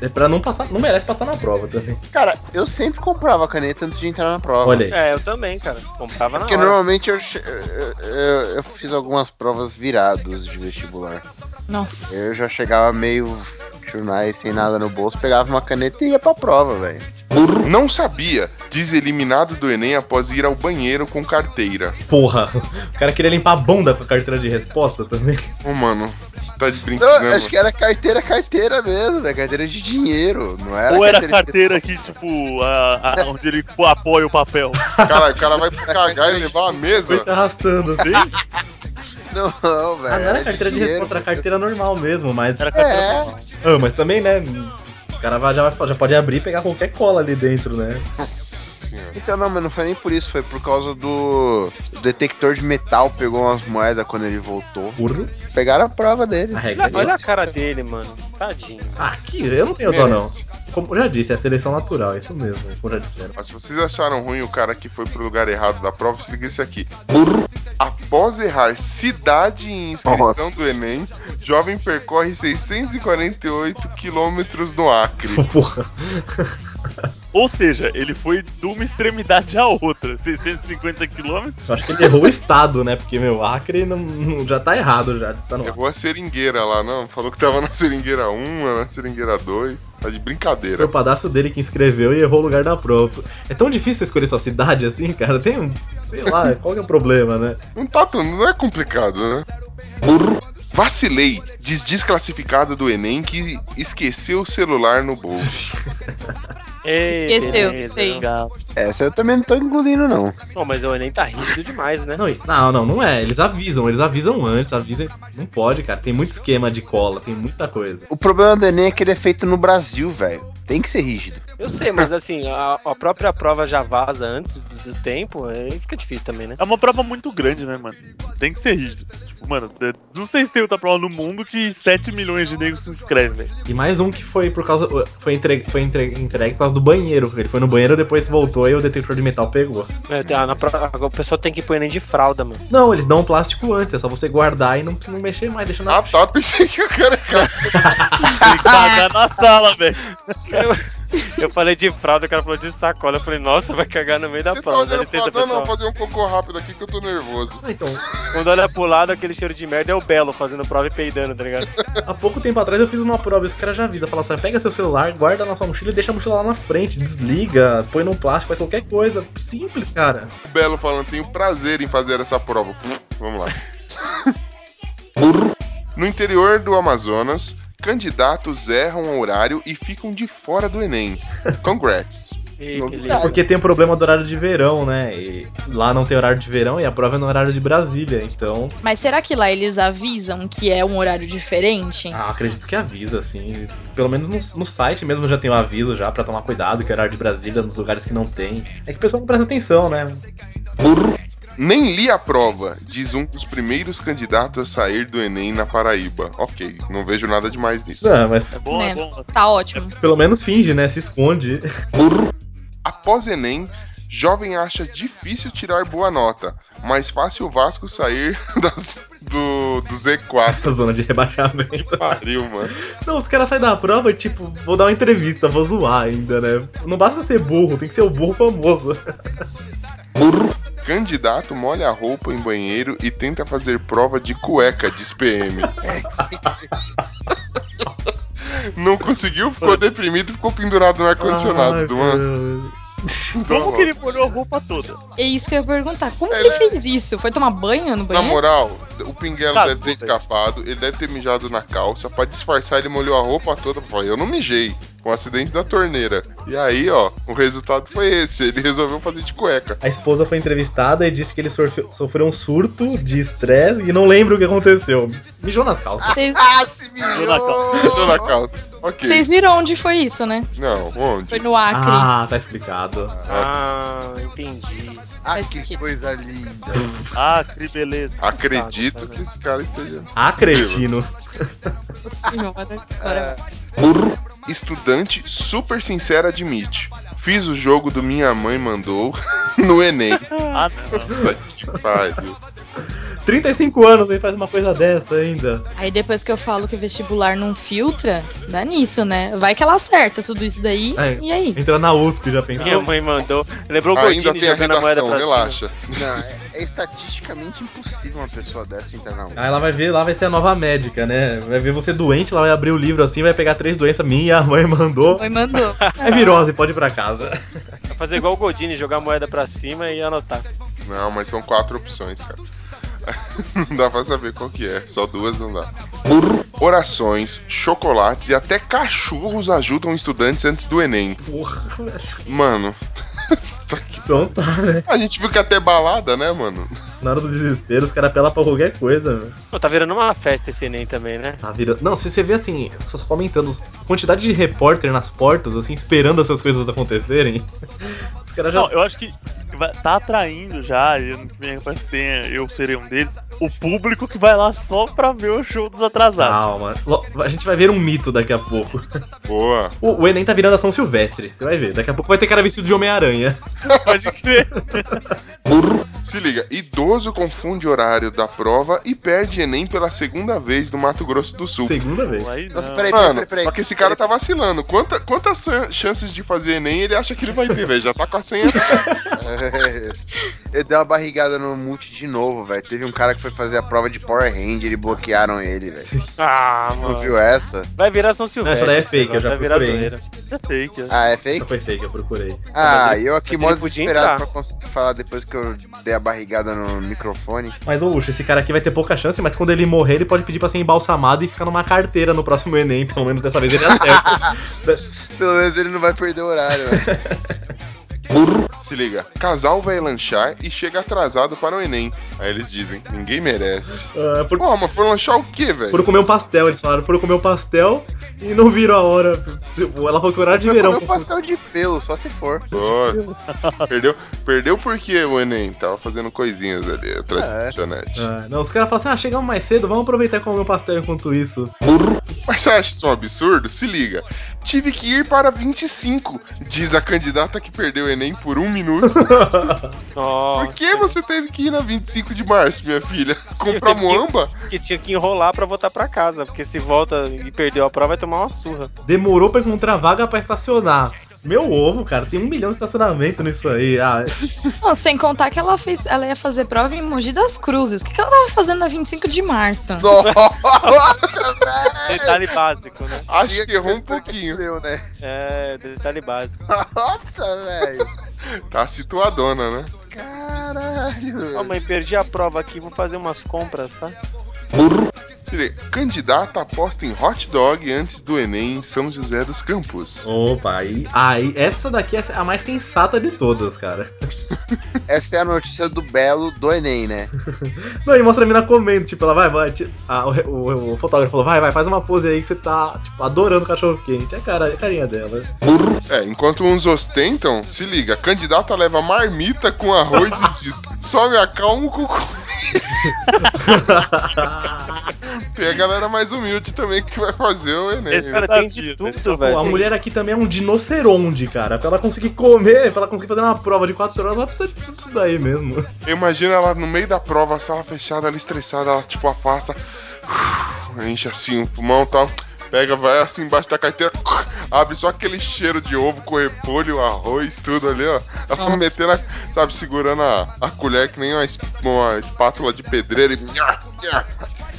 é pra não passar, não merece passar na prova também. Cara, eu sempre comprava caneta antes de entrar na prova. Olha aí. É, eu também, cara. Comprava na Porque hora. normalmente eu, eu, eu- eu fiz algumas provas virados de vestibular. Nossa. Eu já chegava meio chunai, sem nada no bolso, pegava uma caneta e ia pra prova, velho. Não sabia, diz eliminado do Enem após ir ao banheiro com carteira. Porra, o cara queria limpar a bunda com a carteira de resposta também. Ô, mano, tá de Não, brincadeira. acho que era carteira, carteira mesmo, velho. Carteira de dinheiro. Não era Ou era a carteira de- carteira aqui, tipo, a- a- onde ele apoia o papel. Cara, o cara vai cagar e levar a mesa. Foi se arrastando assim. Não, não, velho. Ah, não era de carteira de dinheiro. resposta, era carteira normal mesmo, mas. Era carteira É. normal. Ah, mas também, né? O cara vai- já, já pode abrir e pegar qualquer cola ali dentro, né? Então não, mas não foi nem por isso, foi por causa do o detector de metal pegou umas moedas quando ele voltou. Burro. Pegaram a prova dele. A regra Olha, é olha a cara dele, mano. Tadinho. Ah, aqui, eu não tenho dó, não. Como eu já disse, é seleção natural, é isso mesmo, como já disseram. Mas se vocês acharam ruim o cara que foi pro lugar errado da prova, se liga esse aqui. Após errar cidade em inscrição Nossa. do Enem, jovem percorre 648 quilômetros no Acre. (laughs) Porra. Ou seja, ele foi de uma extremidade à outra. 650 quilômetros. Acho que ele errou o estado, né? Porque, meu, Acre não, não- já tá errado, já. Tá no... Errou a seringueira lá, não. Falou que tava na seringueira 1, na seringueira 2. Tá de Foi brincadeira. o padastro dele que inscreveu e errou o lugar da prova. É tão difícil escolher sua cidade assim, cara. Tem um. Sei lá, (laughs) qual que é o problema, né? Não tá tão, não é complicado, né? Vacilei, diz desclassificado do Enem que esqueceu o celular no bolso. (laughs) Ei, Esqueceu, beleza. sei. Legal. Essa eu também não tô incluindo, não. Pô, mas o Enem tá rígido demais, né? Não, não, não, não é. Eles avisam, eles avisam antes, avisam. Não pode, cara. Tem muito esquema de cola, tem muita coisa. O problema do Enem é que ele é feito no Brasil, velho. Tem que ser rígido. Eu sei, mas assim, a, a própria prova já vaza antes do, do tempo, aí fica difícil também, né? É uma prova muito grande, né, mano? Tem que ser rígido. Tipo, mano, é- não sei se tem outra prova no mundo que 7 milhões de negros se inscrevem, velho. E mais um que foi por causa. Foi entregue, foi entregue, entregue por causa do banheiro. Ele foi no banheiro, depois voltou e o detector de metal pegou. É, ah, na pro- o pessoal tem que ir pro Enem de fralda, mano. Não, eles dão um plástico antes, é só você guardar e não, não mexer mais, deixa na. Ah tá, pensei (laughs) que o cara Tem que cagar na sala, velho. (laughs) Eu falei de fralda, o cara falou de sacola. Eu falei, nossa, vai cagar no meio da Você tá prova. Dá olhando pra... Não, fazer um cocô rápido aqui que eu tô nervoso. Ah, então, Quando olha pro lado, aquele cheiro de merda é o Belo fazendo prova e peidando, tá ligado? há pouco tempo atrás eu fiz uma prova e os caras já avisam. Fala assim: pega seu celular, guarda na sua mochila e deixa a mochila lá na frente, desliga, põe num plástico, faz qualquer coisa. Simples, cara. O Belo falando, tenho prazer em fazer essa prova. Vamos lá. (laughs) No interior do Amazonas, candidatos erram o horário e ficam de fora do Enem. Congrats. Ei. Porque tem o problema do horário de verão, né? E lá não tem horário de verão e a prova é no horário de Brasília, então. Mas será que lá eles avisam que é um horário diferente? Ah, acredito que avisa, assim. Pelo menos no, no site mesmo já tem o aviso já pra tomar cuidado, que é horário de Brasília nos lugares que não tem. É que o pessoal não presta atenção, né? Nem li a prova, diz um dos primeiros candidatos a sair do Enem na Paraíba. Ok, não vejo nada demais nisso. Não, mas É bom, Né? é bom. Tá ótimo. pelo menos finge, né? Se esconde. Após Enem, jovem acha difícil tirar boa nota, mais fácil o Vasco sair (laughs) das- do, do Z4. A (laughs) zona de rebaixamento. Pariu, mano. Não, os caras saem da prova e, tipo, vou dar uma entrevista, vou zoar ainda, né? Não basta ser burro, tem que ser o burro famoso. Candidato molha a roupa em banheiro e tenta fazer prova de cueca, diz PM. (laughs) Não conseguiu, ficou deprimido e ficou pendurado no ar-condicionado. Mano. meu. Como que ele molhou a roupa toda? É isso que eu ia perguntar. Como que Ele- fez isso? Foi tomar banho no Na banheiro? moral, o Pinguelo Tá, deve ter escapado, ele deve ter mijado na calça. Pra disfarçar, ele molhou a roupa toda. Eu não mijei. Com o acidente da torneira. E aí, ó, o resultado foi esse. Ele resolveu fazer de cueca. A esposa foi entrevistada e disse que ele sofreu um surto de estresse e não lembra o que aconteceu. Mijou nas calças. Ah, se Mijou na calça. Tô na calça. Ok. Vocês viram onde foi isso, né? Não, onde? Foi no Acre. Ah, tá explicado. Ah, entendi. Ah, que coisa linda. Ah, que beleza. Acredito que esse cara esteja. Cretino. Senhora, agora- Estudante super sincera admite. Fiz o jogo do Minha Mãe Mandou (laughs) no Enem. Ah, não. Puta que pariu. 35 anos aí faz uma coisa dessa ainda. Aí depois que eu falo que o vestibular não filtra, dá nisso, né? Vai que ela acerta tudo isso daí. É. E aí? Entra na USP, já pensou? Minha mãe mandou. Lembrou o Ainda tem a a redação, cima. relaxa. Não, é, é estatisticamente impossível uma pessoa dessa entrar na USP. Aí ela vai ver, lá vai ser a nova médica, né? Vai ver você doente, ela vai abrir o livro assim, vai pegar três doenças minha, a mãe mandou. Oi, mandou. É virose, pode ir pra casa. Vai fazer igual o Godini, jogar a moeda pra cima e anotar. Não, mas são quatro opções, cara. (laughs) Não dá pra saber qual que é. Só duas não dá. Orações, chocolates e até cachorros ajudam estudantes antes do Enem. Porra. Mano, Então tá, né? a gente viu que até balada, né, mano? Na hora do desespero, os caras apelam pra qualquer coisa, velho. Pô, tá virando uma festa esse Enem também, né? Tá virando. Não, se você vê assim, as pessoas comentando, a quantidade de repórter nas portas, assim, esperando essas coisas acontecerem. Caras já. Não, eu acho que tá atraindo já, e ano que vem tenha, eu serei um deles, o público que vai lá só pra ver o show dos atrasados. Calma. A gente vai ver um mito daqui a pouco. Boa. O, o Enem tá virando a São Silvestre, você vai ver. Daqui a pouco vai ter cara vestido de Homem-Aranha. Pode crer. (laughs) Se liga, idoso confunde horário da prova e perde Enem pela segunda vez no Mato Grosso do Sul. Segunda vez. Nossa, peraí, Mano, peraí, peraí. só que esse cara tá vacilando. Quanta, quantas chan- chances de fazer Enem ele acha que ele vai ter, velho? Já tá com a senha. (laughs) (laughs) É, eu dei uma barrigada no multi de novo, velho. Teve um cara que foi fazer a prova de Power Ranger e bloquearam ele, velho. (laughs) Ah, Não mano. viu essa? Vai virar São Silvestre. essa daí é fake, eu já Vai virar procurei. É fake. é. Ah, é Essa fake? foi fake, eu procurei. Ah, Mas ele- eu aqui mó ele podia desesperado pra conseguir falar depois que eu dei a barrigada no microfone. Mas, ô, Ucho, esse cara aqui vai ter pouca chance, mas quando ele morrer, ele pode pedir pra ser embalsamado e ficar numa carteira no próximo Enem. Pelo menos dessa vez ele acerta. (laughs) Pelo menos ele não vai perder o horário, velho. (laughs) Se liga, casal vai lanchar e chega atrasado para o Enem. Aí eles dizem, ninguém merece. Ah, por, Pô, mas foi lanchar o quê, velho? por comer um pastel, eles falaram, por comer um pastel e não viram a hora. Tipo, ela falou que o horário de verão. comer um pastel de pelo, só se for. Pô, (laughs) perdeu, perdeu porque o Enem tava fazendo coisinhas ali atrás É. da. Ah, não, os caras falam assim: ah, chegamos mais cedo, vamos aproveitar e comer um pastel enquanto isso. Mas você acha isso um absurdo? Se liga. Tive que ir para 25, diz a candidata que perdeu o Enem por um minuto. (laughs) Nossa. Por que você teve que ir na 25 de março, minha filha? Comprar que- moamba? Que tinha que enrolar pra voltar pra casa. Porque se volta e perdeu a prova, vai tomar uma surra. Demorou pra encontrar vaga pra estacionar. Meu ovo, cara, tem um milhão de estacionamento nisso aí. Ah, (laughs) Não, sem contar que ela fez, ela ia fazer prova em Mogi das Cruzes. O que, que ela tava fazendo na 25 de março? Nossa, Detalhe básico, né? Acho que errou um pouquinho. Deu, né? É, detalhe básico. Nossa, velho. Tá situadona, né? Caralho. Ó, mãe, perdi a prova aqui, vou fazer umas compras, tá? Se liga. Candidata aposta em hot dog antes do Enem em São José dos Campos. opa, aí, aí. Essa daqui é a mais sensata de todas, cara. (laughs) Essa é a notícia do Belo do Enem, né? (laughs) Não, e mostra a mina comendo, tipo, ela vai, vai. ah, o, o- o fotógrafo falou, vai, vai, faz uma pose aí que você tá, tipo, adorando o cachorro quente. É a, cara, é a carinha dela. É, enquanto uns ostentam, se liga. Candidata leva marmita com arroz e diz: só me acalmo com. (laughs) Tem a galera mais humilde também que vai fazer o Enem. Esse Cara, tem de tudo, Pô, a velho. mulher aqui também é um dinoceronde, cara. Pra ela conseguir comer, pra ela conseguir fazer uma prova de 4 horas, ela precisa de tudo isso daí mesmo. Imagina ela no meio da prova, sala fechada, ela estressada, ela tipo afasta, enche assim o pulmão e tal, pega, vai assim embaixo da carteira, abre só aquele cheiro de ovo com repolho, arroz, tudo ali, ó. Ela Nossa. metendo, a- sabe, segurando a, a colher que nem uma, uma espátula de pedreiro e.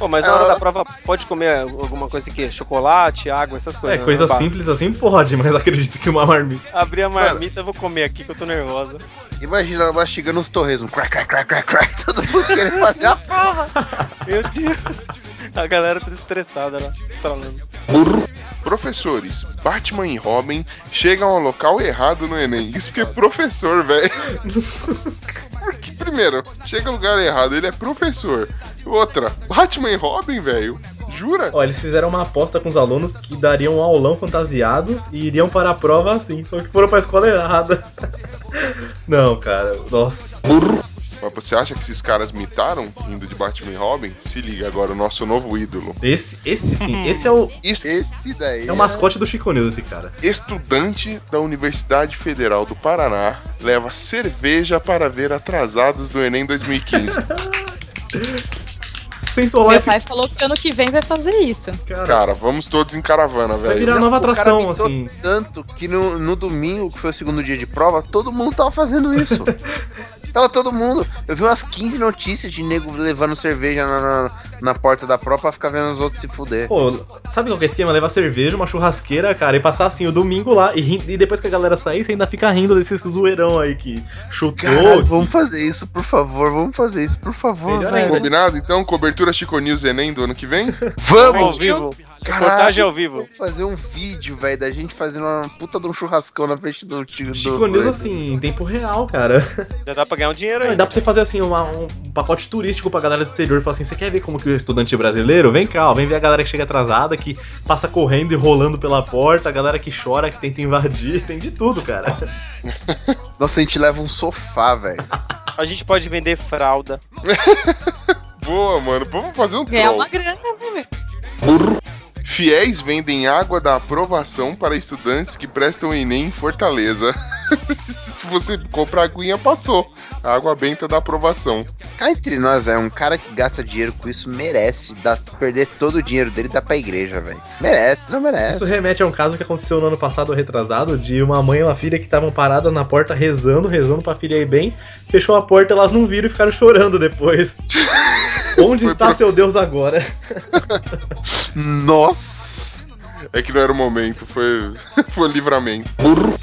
Pô, mas na hora da prova pode comer alguma coisa aqui, chocolate, água, essas É, coisas. né? coisa Bah, simples assim pode, mas acredito que uma marmita. Abri a marmita, eu vou comer aqui que eu tô nervosa. Imagina ela mastigando os torresmos. Crack, crack, crack, crack, crack. Todo mundo querendo fazer a prova. (laughs) Meu Deus. A galera tudo estressada lá, estralando. Professores, Batman e Robin chegam ao local errado no Enem. Isso porque é professor, velho. (laughs) Porque, primeiro, chega no lugar errado, ele é professor. Outra, Batman e Robin, velho. Jura? Ó, eles fizeram uma aposta com os alunos que dariam um aulão fantasiados e iriam para a prova assim, só que foram pra escola errada. (laughs) Não, cara, nossa. Mas você acha que esses caras mitaram indo de Batman e Robin? Se liga agora, o nosso novo ídolo. Esse, esse sim, esse é o, Esse daí. é o mascote do Chico News, esse cara. Estudante da Universidade Federal do Paraná leva cerveja para ver atrasados do Enem 2015. (laughs) Sentou lá e Meu pai falou que ano que vem vai fazer isso. cara, Cara, vamos todos em caravana, vai velho. virar nova atração, assim. Tanto que no, no domingo, que foi o segundo dia de prova, todo mundo tava fazendo isso. (laughs) tava todo mundo. Eu vi umas 15 notícias de nego levando cerveja na, na, na porta da prova pra ficar vendo os outros se fuder. Pô, sabe qual que é o esquema? Levar cerveja, uma churrasqueira, cara, e passar assim o domingo lá e, e depois que a galera sair, você ainda fica rindo desse zoeirão aí que chutou. Caralho, vamos fazer isso, por favor, vamos fazer isso, por favor. Combinado? Então, cobertura Chico News Enem do ano que vem? Vamos! Ao vivo. Caralho, Reportagem ao vivo. Vamos fazer um vídeo, velho, da gente fazendo uma puta de um churrascão na frente do tio Chico News, assim, em tempo real, cara. Já dá pra ganhar um dinheiro aí. e dá pra você fazer assim uma- um pacote turístico pra galera do exterior e falar assim: você quer ver como que o estudante brasileiro? Vem cá, ó, vem ver a galera que chega atrasada, que passa correndo e rolando pela porta, a galera que chora, que tenta invadir, tem de tudo, cara. (laughs) Nossa, a gente leva um sofá, velho. A gente pode vender fralda. (laughs) Boa, mano. Vamos fazer um Ganhar troll. uma grana, né, meu? Fiéis vendem água da aprovação para estudantes que prestam Enem em Fortaleza. (laughs) Se você comprar aguinha, passou. A água benta da aprovação. Cá entre nós, é um cara que gasta dinheiro com isso merece dar, perder todo o dinheiro dele e dar pra igreja, velho. Merece, não merece. Isso remete a um caso que aconteceu no ano passado, retrasado, de uma mãe e uma filha que estavam paradas na porta rezando, rezando pra filha ir bem, fechou a porta, elas não viram e ficaram chorando depois. (laughs) Onde está seu Deus agora? (laughs) (laughs) Nossa! É que não era o momento, foi, (laughs) foi livramento.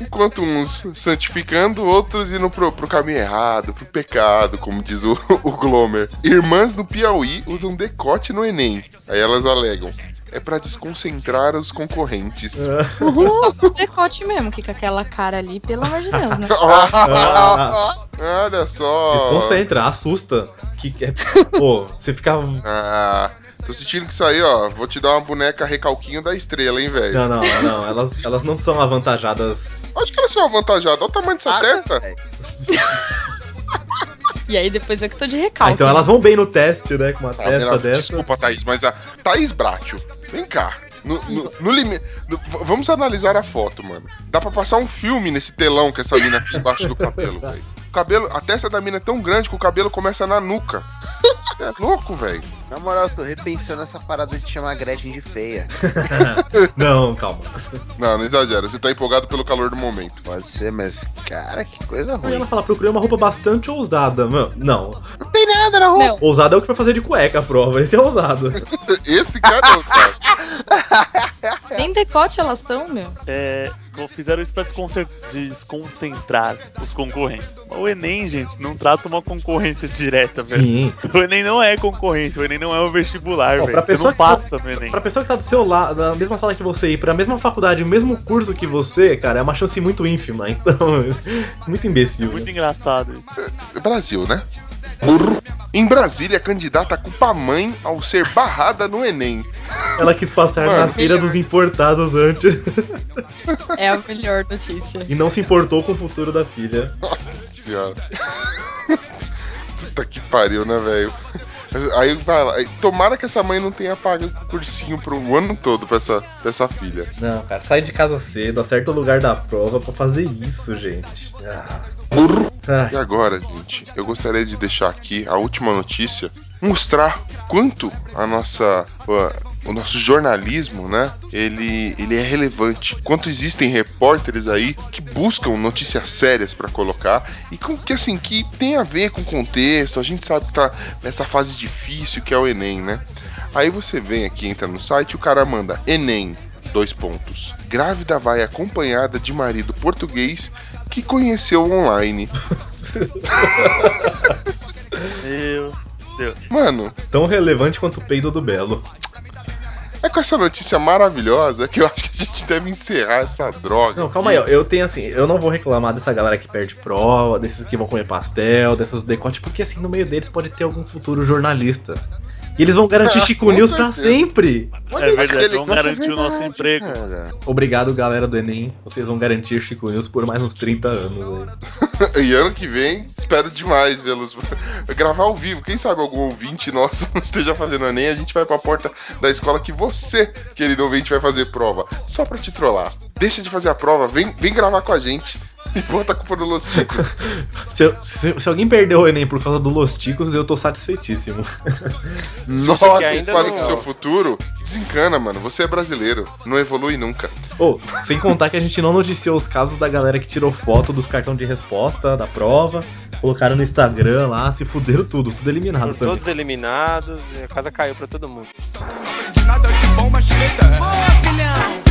Enquanto uns santificando, outros indo pro, pro caminho errado, pro pecado, como diz o, (laughs) o Glomer. Irmãs do Piauí usam decote no Enem. Aí elas alegam. É pra desconcentrar os concorrentes. Só com decote mesmo, que com aquela cara ali, pelo amor de Deus, né? Ah, (laughs) Olha só. desconcentra, assusta. Que, que é- pô, você fica. Ah, tô sentindo que isso aí, ó. Vou te dar uma boneca recalquinho da estrela, hein, velho. Não, não, não, elas, elas não são avantajadas. Acho que elas são avantajadas. Olha o tamanho dessa Ah, testa. E aí depois eu que tô de Ah, recalque. então elas vão bem no teste, né? Com uma Ah, testa Renato, dessa. Desculpa, Thaís, mas a Thaís Bratio, vem cá. No, no, no limi- no- v- vamos analisar a foto, mano. Dá pra passar um filme nesse telão que essa mina tem embaixo do cabelo, (laughs) velho. O cabelo, a testa da mina é tão grande que o cabelo começa na nuca. Você é louco, velho. Na moral, eu tô repensando essa parada de chamar a Gretchen de feia. (laughs) Não, calma. Não, não exagera. Você tá empolgado pelo calor do momento. Pode ser, mas, cara, que coisa Aí ruim. ela fala, procurei uma roupa bastante ousada. Mano, não. Não tem nada na roupa. Não, Ousado é o que vai fazer de cueca a prova. Esse é ousado. (laughs) Esse cara é o cara. nem decote elas estão, meu. É, fizeram isso pra desconcentrar os concorrentes. Mas o Enem, gente, não trata uma concorrência direta, velho. Sim. O Enem não é concorrência, o Enem não é um vestibular, velho. pra Você pessoa não que- passa no Enem. Pra pessoa que tá do seu lado, na mesma sala que você, ir pra mesma faculdade, o mesmo curso que você, cara, é uma chance muito ínfima. (laughs) Então, muito imbecil. Muito né? engraçado isso. Brasil, né? Burro. Em Brasília, a candidata culpa a mãe ao ser barrada no Enem. Ela quis passar na Mano. feira dos importados antes É a melhor notícia. e não se importou com o futuro da filha. Senhora. Puta que pariu, né, velho? Aí vai lá. Tomara que essa mãe não tenha pago cursinho pro ano todo pra essa, pra essa filha. Não, cara, sai de casa cedo, acerta o lugar da prova pra fazer isso, gente. Ah. E agora, gente, eu gostaria de deixar aqui a última notícia, mostrar quanto a nossa uh, o nosso jornalismo, né? Ele, ele é relevante. Quanto existem repórteres aí que buscam notícias sérias pra colocar e com que assim que tem a ver com o contexto. A gente sabe que tá nessa fase difícil que é o ENEM, né? Aí você vem aqui, entra no site, o cara manda ENEM, dois pontos. Grávida vai acompanhada de marido português que conheceu online. (laughs) Meu Deus. Mano, Tão relevante quanto o peido do Belo. É com essa notícia maravilhosa que eu acho que a gente deve encerrar essa droga. Não, calma aí, ó. Eu tenho assim, eu não vou reclamar dessa galera que perde prova, desses que vão comer pastel, dessas decote, porque assim, no meio deles pode ter algum futuro jornalista. E eles vão garantir Chico Com News pra sempre. É verdade, Nossa, garantir o nosso emprego. cara. Obrigado, galera do Enem. Vocês vão garantir Chico News por mais uns 30 anos. aí. (laughs) E ano que vem, espero demais vê-los (laughs) gravar ao vivo. Quem sabe algum ouvinte nosso não (laughs) esteja fazendo Enem, a gente vai pra porta da escola que você, querido ouvinte, vai fazer prova. Só pra te trollar. Deixa de fazer a prova, vem, vem gravar com a gente. E bota a culpa no Los Ticos. (laughs) Se, eu- se- se alguém perdeu o Enem por causa do Los Ticos, eu tô satisfeitíssimo. (laughs) Nossa, você quer ainda escolhe não- com o seu futuro, desencana, mano. Você é brasileiro, não evolui nunca. Ô, sem contar que a gente não noticiou os casos da galera que tirou foto dos cartões de resposta da prova, colocaram no Instagram lá, se fuderam tudo, tudo eliminado Foram também. todos eliminados a casa caiu pra todo mundo. Tudo que aprendi,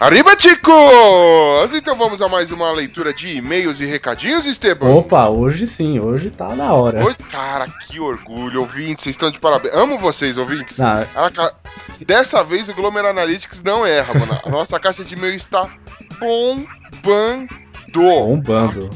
Arriba, Ticos! Então vamos a mais uma leitura de e-mails e recadinhos, Esteban? Opa, hoje sim, hoje tá na hora. Oi, cara, que orgulho, ouvintes, vocês estão de parabéns. Amo vocês, ouvintes. Ah, Caraca, dessa vez o Glomer Analytics não erra, mano. A nossa caixa de e-mail está bombando. bombando.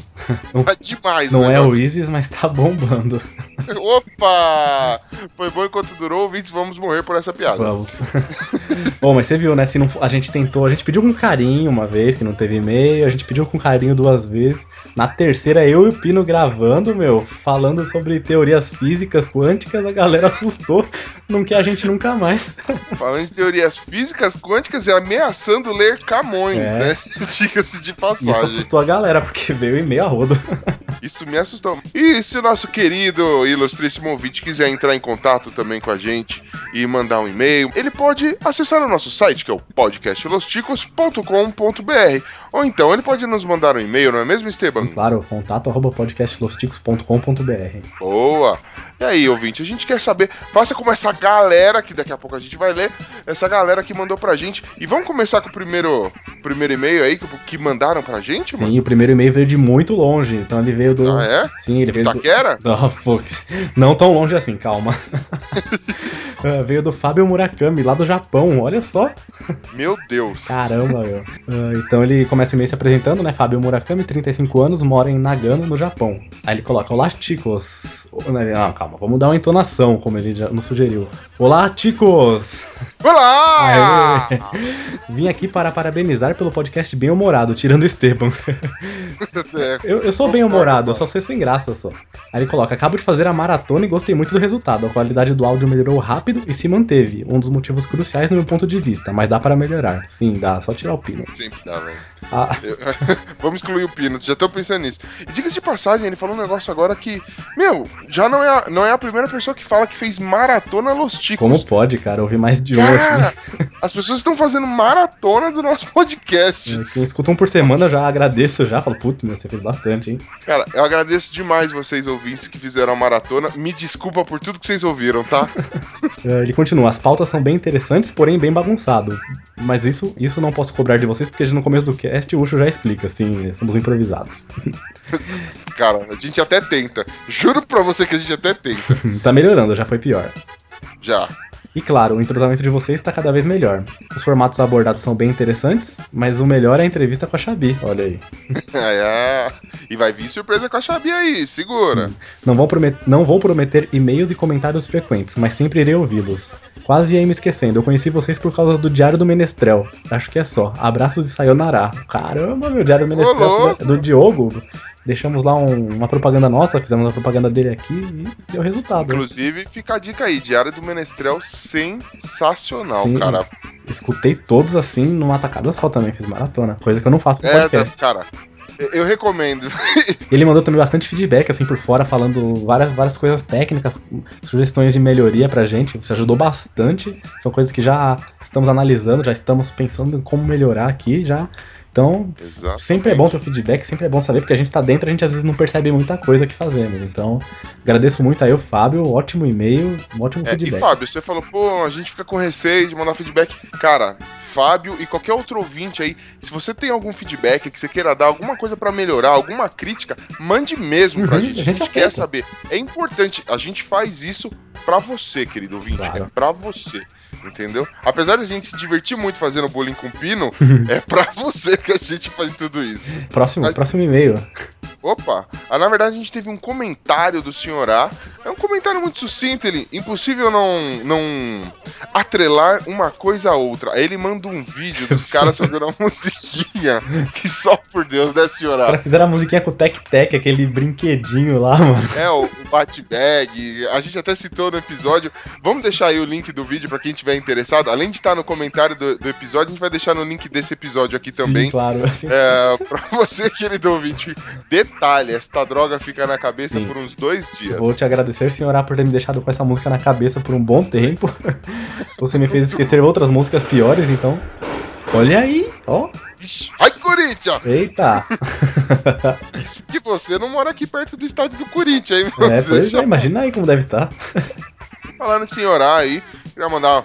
Tá demais, Não é negócio. o Isis, mas tá bombando. (laughs) Opa! Foi bom enquanto durou, ouvintes, vamos morrer por essa piada. Vamos. (laughs) Bom, mas você viu, né? Se não, a gente tentou, a gente pediu com carinho uma vez, que não teve e-mail, a gente pediu com carinho duas vezes. Na terceira, eu e o Pino gravando, meu, falando sobre teorias físicas quânticas, a galera assustou, não quer a gente nunca mais. (laughs) Falando de teorias físicas quânticas e ameaçando ler Camões, É. né? Diga-se de E isso passagem. assustou a galera, porque veio e-mail a. Isso me assustou. E se o nosso querido ilustríssimo ouvinte quiser entrar em contato também com a gente e mandar um e-mail, ele pode acessar o nosso site, que é o podcastlosticos.com.br. Ou então ele pode nos mandar um e-mail, não é mesmo, Esteban? Sim, claro, contato arroba podcastlosticos.com.br. Boa! E aí, ouvinte, a gente quer saber, faça como essa galera, que daqui a pouco a gente vai ler, essa galera que mandou pra gente. E vamos começar com o primeiro, primeiro e-mail aí que, que mandaram pra gente, mano? Sim, o primeiro e-mail veio de muito longe, então ele veio do. Ah, é? Sim, ele veio do. Itaquera? (laughs) Não, pô, não tão longe assim, calma. (laughs) Ah, veio do Fábio Murakami, lá do Japão, olha só. Meu Deus. Caramba, meu. Ah, então ele começa o e-mail se apresentando, né? Fábio Murakami, 35 anos, mora em Nagano, no Japão. Aí ele coloca: Olá, ticos. Não, calma, vamos dar uma entonação, como ele já nos sugeriu. Olá, ticos! Olá! Aê. Vim aqui para parabenizar pelo podcast bem humorado, tirando o Esteban. (laughs) É, Eu, eu sou bem humorado, eu só sou sem graça só. Aí ele coloca: Acabo de fazer a maratona e gostei muito do resultado. A qualidade do áudio melhorou rápido e se manteve. Um dos motivos cruciais no meu ponto de vista, mas dá para melhorar. Sim, dá, só tirar o pino. Sempre dá, velho. Ah, Eu- (laughs) Vamos excluir o Pino, já tô pensando nisso. E diga-se de passagem, ele falou um negócio agora que, meu, já não é, a, não é a primeira pessoa que fala que fez maratona Los Ticos. como pode, cara? Ouvi mais de um Cara, assim. As pessoas estão fazendo maratona do nosso podcast. Quem escuta um por semana eu já agradeço já. Falo, puto, meu, você fez bastante, hein? Cara, eu agradeço demais vocês ouvintes que fizeram a maratona. Me desculpa por tudo que vocês ouviram, tá? Eh, (laughs) Ele continua, as pautas são bem interessantes, porém bem bagunçado. Mas isso, isso não posso cobrar de vocês, porque no começo do cast o Ucho já explica, assim, somos improvisados. (laughs) Cara, a gente até tenta. Juro pra você que a gente até tenta. (laughs) tá melhorando, já foi pior. Já. E claro, o entrosamento de vocês está cada vez melhor. Os formatos abordados são bem interessantes, mas o melhor é a entrevista com a Xabi, olha aí. (laughs) É, e vai vir surpresa com a Xabi aí, segura. Não vou, promet não vou prometer e-mails e comentários frequentes, mas sempre irei ouvi-los. Quase ia me esquecendo, eu conheci vocês por causa do Diário do Menestrel. Acho que é só. Abraços de Sayonara. Caramba, meu Diário do Menestrel louco. do Diogo. Deixamos lá um- uma propaganda nossa, fizemos a propaganda dele aqui e deu resultado. Inclusive, fica a dica aí, Diário do Menestrel sensacional, Sim. cara. Escutei todos assim numa tacada só também, fiz maratona. Coisa que eu não faço com É, podcast. cara, eu- eu recomendo. (laughs) Ele mandou também bastante feedback, assim, por fora, falando várias, várias coisas técnicas, sugestões de melhoria pra gente. Você ajudou bastante. São coisas que já estamos analisando, já estamos pensando em como melhorar aqui já. Então, Exatamente. sempre é bom ter o feedback, sempre é bom saber, porque a gente tá dentro, a gente às vezes não percebe muita coisa que fazemos. Então, agradeço muito aí o Fábio, ótimo e-mail, um ótimo É, e feedback. Fábio, você falou, pô, a gente fica com receio de mandar feedback. Cara, Fábio e qualquer outro ouvinte aí, se você tem algum feedback que você queira dar, alguma coisa pra melhorar, alguma crítica, mande mesmo pra Uhum, gente. a A gente gente quer saber. É importante, a gente faz isso pra você, querido ouvinte. Claro. É pra você. Entendeu? Apesar de a gente se divertir muito fazendo bullying com pino, (laughs) é pra você que a gente faz tudo isso. Próximo, Mas- próximo e-mail. Opa! Ah, na verdade, a gente teve um comentário do senhor A. É um comentário muito sucinto, ele. Impossível não, não atrelar uma coisa a outra. Aí ele manda um vídeo dos caras fazendo uma (laughs) musiquinha. Que só por Deus, né, senhor Os A? caras fizeram a musiquinha com o Tec Tec, aquele brinquedinho lá, mano. É, o, o Batbag. A gente até citou no episódio. Vamos deixar aí o link do vídeo pra quem tiver interessado. Além de estar no comentário do, do episódio, a gente vai deixar no link desse episódio aqui também. Sim, claro. Assim, (laughs) É, pra você, querido ouvinte, detalhe, esta droga fica na cabeça Sim. por uns dois dias. Vou te agradecer, senhora, por ter me deixado com essa música na cabeça por um bom tempo. (laughs) Você me fez esquecer outras músicas piores, então. Olha aí, ó. Ai, Corinthians! Eita! (laughs) Isso que você não mora aqui perto do estádio do Corinthians, hein, meu? É, pois é, imagina aí como deve estar. Falando em senhorar aí, queria mandar,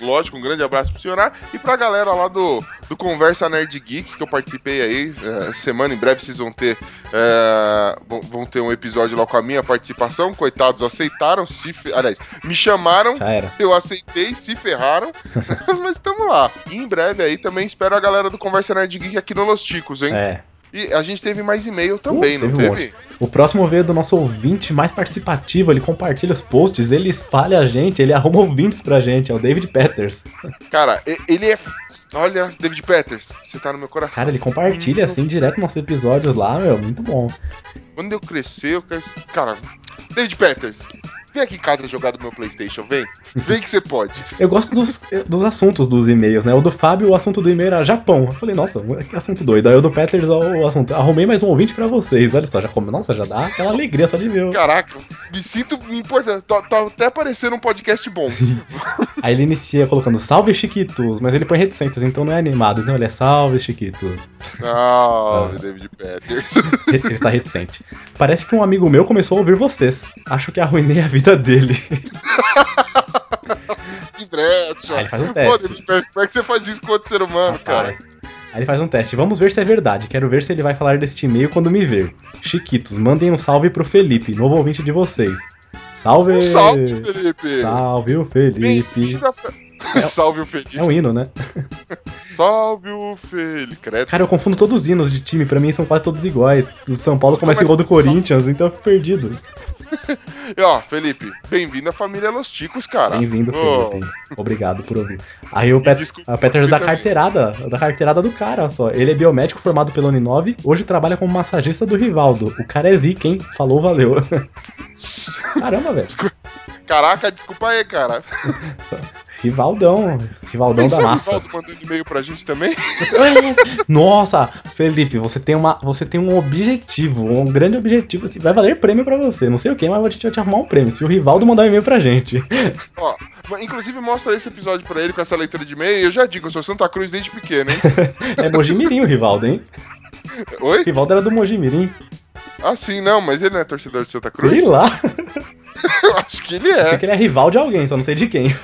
lógico, um grande abraço pro senhorar e pra galera lá do, do Conversa Nerd Geek, que eu participei aí. é, semana em breve vocês vão ter, é, vão, ter um episódio lá com a minha participação. Coitados, aceitaram, se fe- aliás, me chamaram, eu aceitei, se ferraram, (laughs) mas estamos lá. E em breve aí também espero a galera do Conversa Nerd Geek aqui no Los Ticos, hein? É. E a gente teve mais e-mail também, Uh, não teve um teve? O próximo veio do nosso ouvinte mais participativo, ele compartilha os posts, ele espalha a gente, ele arruma ouvintes pra gente, é o David Peters. (laughs) Cara, ele é. Olha, David Peters, você tá no meu coração. Cara, ele compartilha assim direto nossos episódios lá, meu, muito bom. Quando eu crescer, eu quero. Cara, David Peters, vem aqui em casa jogar do meu PlayStation, vem. Vem que você pode. Eu gosto dos, dos assuntos dos e-mails, né? O do Fábio, o assunto do e-mail era Japão. Eu falei, nossa, que assunto doido. Aí o do Peters, o assunto, arrumei mais um ouvinte pra vocês. Olha só, já nossa, já dá aquela alegria só de ver. Caraca, me sinto importante. Tá, tá até parecendo um podcast bom. (laughs) Aí ele inicia colocando salve Chiquitos, mas ele põe reticências, então não é animado. Então ele é salve Chiquitos. Salve, David Peters. Ele está reticente. Parece que um amigo meu começou a ouvir vocês. Acho que arruinei a vida dele. (laughs) Que brecha. Aí ele faz um Pô, teste. David Peters, como é que você faz isso com outro ser humano, cara? Rapaz. Aí ele faz um teste. Vamos ver se é verdade. Quero ver se ele vai falar deste e-mail quando me ver. Chiquitos, mandem um salve pro Felipe, novo ouvinte de vocês. Salve! Um salve, Felipe. Salve o Felipe! A... (laughs) Salve o Felipe. É um hino, né? (laughs) Salve o Felipe. Cara, eu confundo todos os hinos de time, pra mim são quase todos iguais. O São Paulo começa igual do Corinthians, então eu fico perdido. (laughs) E ó, Felipe, bem-vindo à família Los Ticos, cara. Bem-vindo, Felipe. Obrigado por ouvir. Aí o, Pet, a Peters por da carteirada, da carteirada do cara, só. Ele é biomédico formado pela Uninove, hoje trabalha como massagista do Rivaldo. O cara é zica, hein? Falou, valeu. (laughs) Caramba, velho. Caraca, desculpa aí, cara. (laughs) Rivaldão. Rivaldão da o massa. Rivaldo mandando e-mail pra gente também? (laughs) Nossa, Felipe, você tem, uma, você tem um objetivo, um grande objetivo. Assim, vai valer prêmio pra você. Não sei o que, mas vou te, te arrumar um prêmio. Se o Rivaldo mandar um e-mail pra gente. (laughs) Ó, inclusive mostra esse episódio pra ele com essa leitura de e-mail. E eu já digo, eu sou Santa Cruz desde pequeno, hein? (laughs) É Mojimirim o Rivaldo, hein? Oi? Rivaldo era do Mojimirim. Ah, sim, não, mas ele não é torcedor de Santa Cruz? Sei lá. (laughs) Eu acho que ele Eu sei é. que ele é rival de alguém, só não sei de quem. (laughs)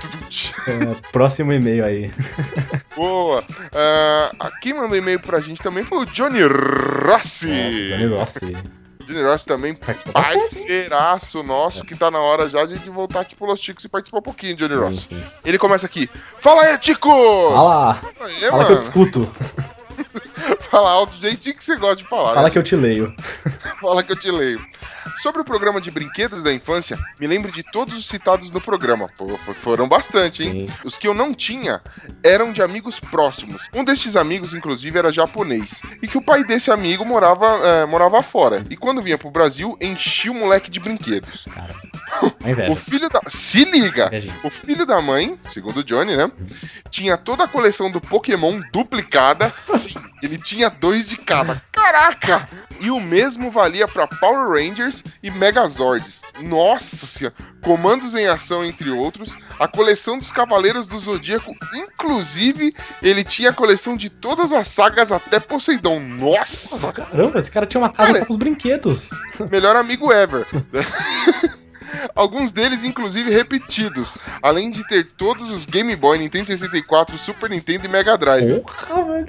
Tudut. É, próximo e-mail aí. (laughs) Boa. Ah, quem mandou e-mail pra gente também foi o Johnny Rossi. Nossa, Johnny Rossi. Johnny Rossi também, parceiraço nosso, que tá na hora já de de voltar aqui pro Los Ticos e participar um pouquinho, Johnny Rossi. Sim, sim. Ele começa aqui. Fala aí, Tico! Fala, Aí, fala que eu mano. discuto. Fala alto do jeitinho que você gosta de falar. Fala né? que eu te leio. (laughs) Fala que eu te leio. Sobre o programa de brinquedos da infância, me lembro de todos os citados no programa. Pô, foram bastante, hein? Sim. Os que eu não tinha eram de amigos próximos. Um destes amigos, inclusive, era japonês. E que o pai desse amigo morava, eh, morava fora. E quando vinha pro Brasil, enchia o moleque de brinquedos. Cara. (laughs) Uma O filho da. Se liga! Invejinha. O filho da mãe, segundo o Johnny, né? Tinha toda a coleção do Pokémon duplicada. (laughs) Ele tinha dois de cada. (laughs) Caraca! E o mesmo valia pra Power Rangers e Megazords. Nossa senhora! Comandos em ação, entre outros. A coleção dos Cavaleiros do Zodíaco. Inclusive, ele tinha a coleção de todas as sagas até Poseidon. Nossa! Caramba, esse cara tinha uma casa Cara, só com os brinquedos. (laughs) Melhor amigo ever. (laughs) Alguns deles, inclusive, repetidos. Além de ter todos os Game Boy, Nintendo 64, Super Nintendo e Mega Drive. Porra, velho.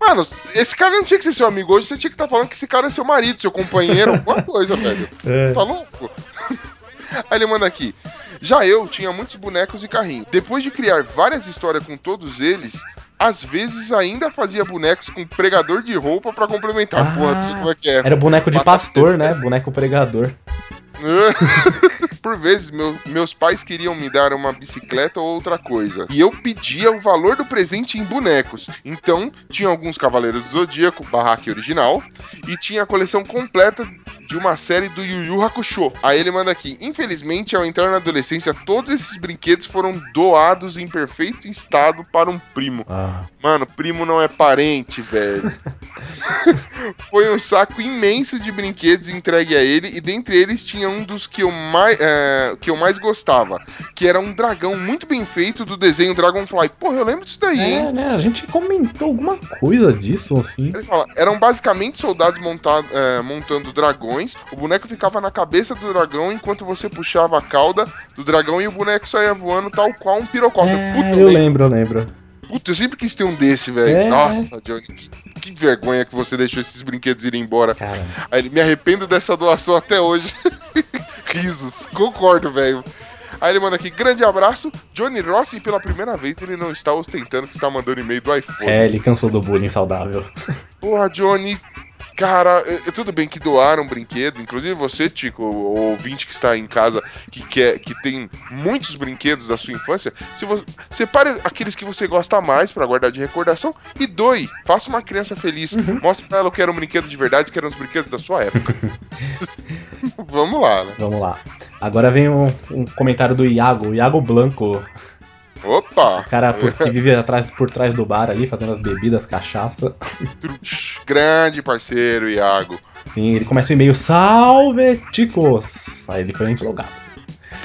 Mano, esse cara não tinha que ser seu amigo hoje, você tinha que estar falando que esse cara é seu marido, seu companheiro, (laughs) alguma coisa, velho. É. Tá louco? (laughs) Aí ele manda aqui. Já eu tinha muitos bonecos e carrinhos. Depois de criar várias histórias com todos eles, às vezes ainda fazia bonecos com pregador de roupa pra complementar. Ah, Porra, como é que é? Era boneco de pastor, né? Boneco pregador. (laughs) Por vezes, meu- meus pais queriam me dar uma bicicleta ou outra coisa. E eu pedia o valor do presente em bonecos. Então, tinha alguns Cavaleiros do Zodíaco, barraque original, e tinha a coleção completa de uma série do Yu Yu Hakusho. Aí ele manda aqui: Infelizmente, ao entrar na adolescência, todos esses brinquedos foram doados em perfeito estado para um primo. Ah, Mano, primo não é parente, velho. (laughs) Foi um saco imenso de brinquedos entregue a ele, e dentre eles tinha um dos que eu mais, é, que eu mais gostava, que era um dragão muito bem feito do desenho Dragonfly. Porra, eu lembro disso daí, hein? é, né? A gente comentou alguma coisa disso, assim. Ele fala, eram basicamente soldados montado, é, montando dragões. O boneco ficava na cabeça do dragão enquanto você puxava a cauda do dragão e o boneco saía voando tal qual um pirocóptero. É, Puta, eu lembro, eu lembro. Puta, eu sempre quis ter um desse, velho. É. Nossa, Johnny, que, que vergonha que você deixou esses brinquedos irem embora. Cara, Aí ele me arrependo dessa doação até hoje. (laughs) Risos, concordo, velho. Aí ele manda aqui, grande abraço, Johnny Rossi, e pela primeira vez ele não está ostentando que está mandando e-mail do iPhone. é, ele cansou do bullying saudável. (laughs) Porra, Johnny, cara, é- é tudo bem que doaram um brinquedo, inclusive você, Tico, o ouvinte que está em casa, que quer, que tem muitos brinquedos da sua infância, se você separe aqueles que você gosta mais pra guardar de recordação e doe, faça uma criança feliz, mostre pra ela que era um brinquedo de verdade, que eram os brinquedos da sua época. (laughs) Vamos lá, né? Vamos lá. Agora vem um, um comentário do Iago, o Iago Blanco. Opa! O cara que vive atrás, por trás do bar ali, fazendo as bebidas, cachaça. Grande parceiro, Iago. Sim, ele começa o e-mail, salve, ticos! Aí ele foi empolgado.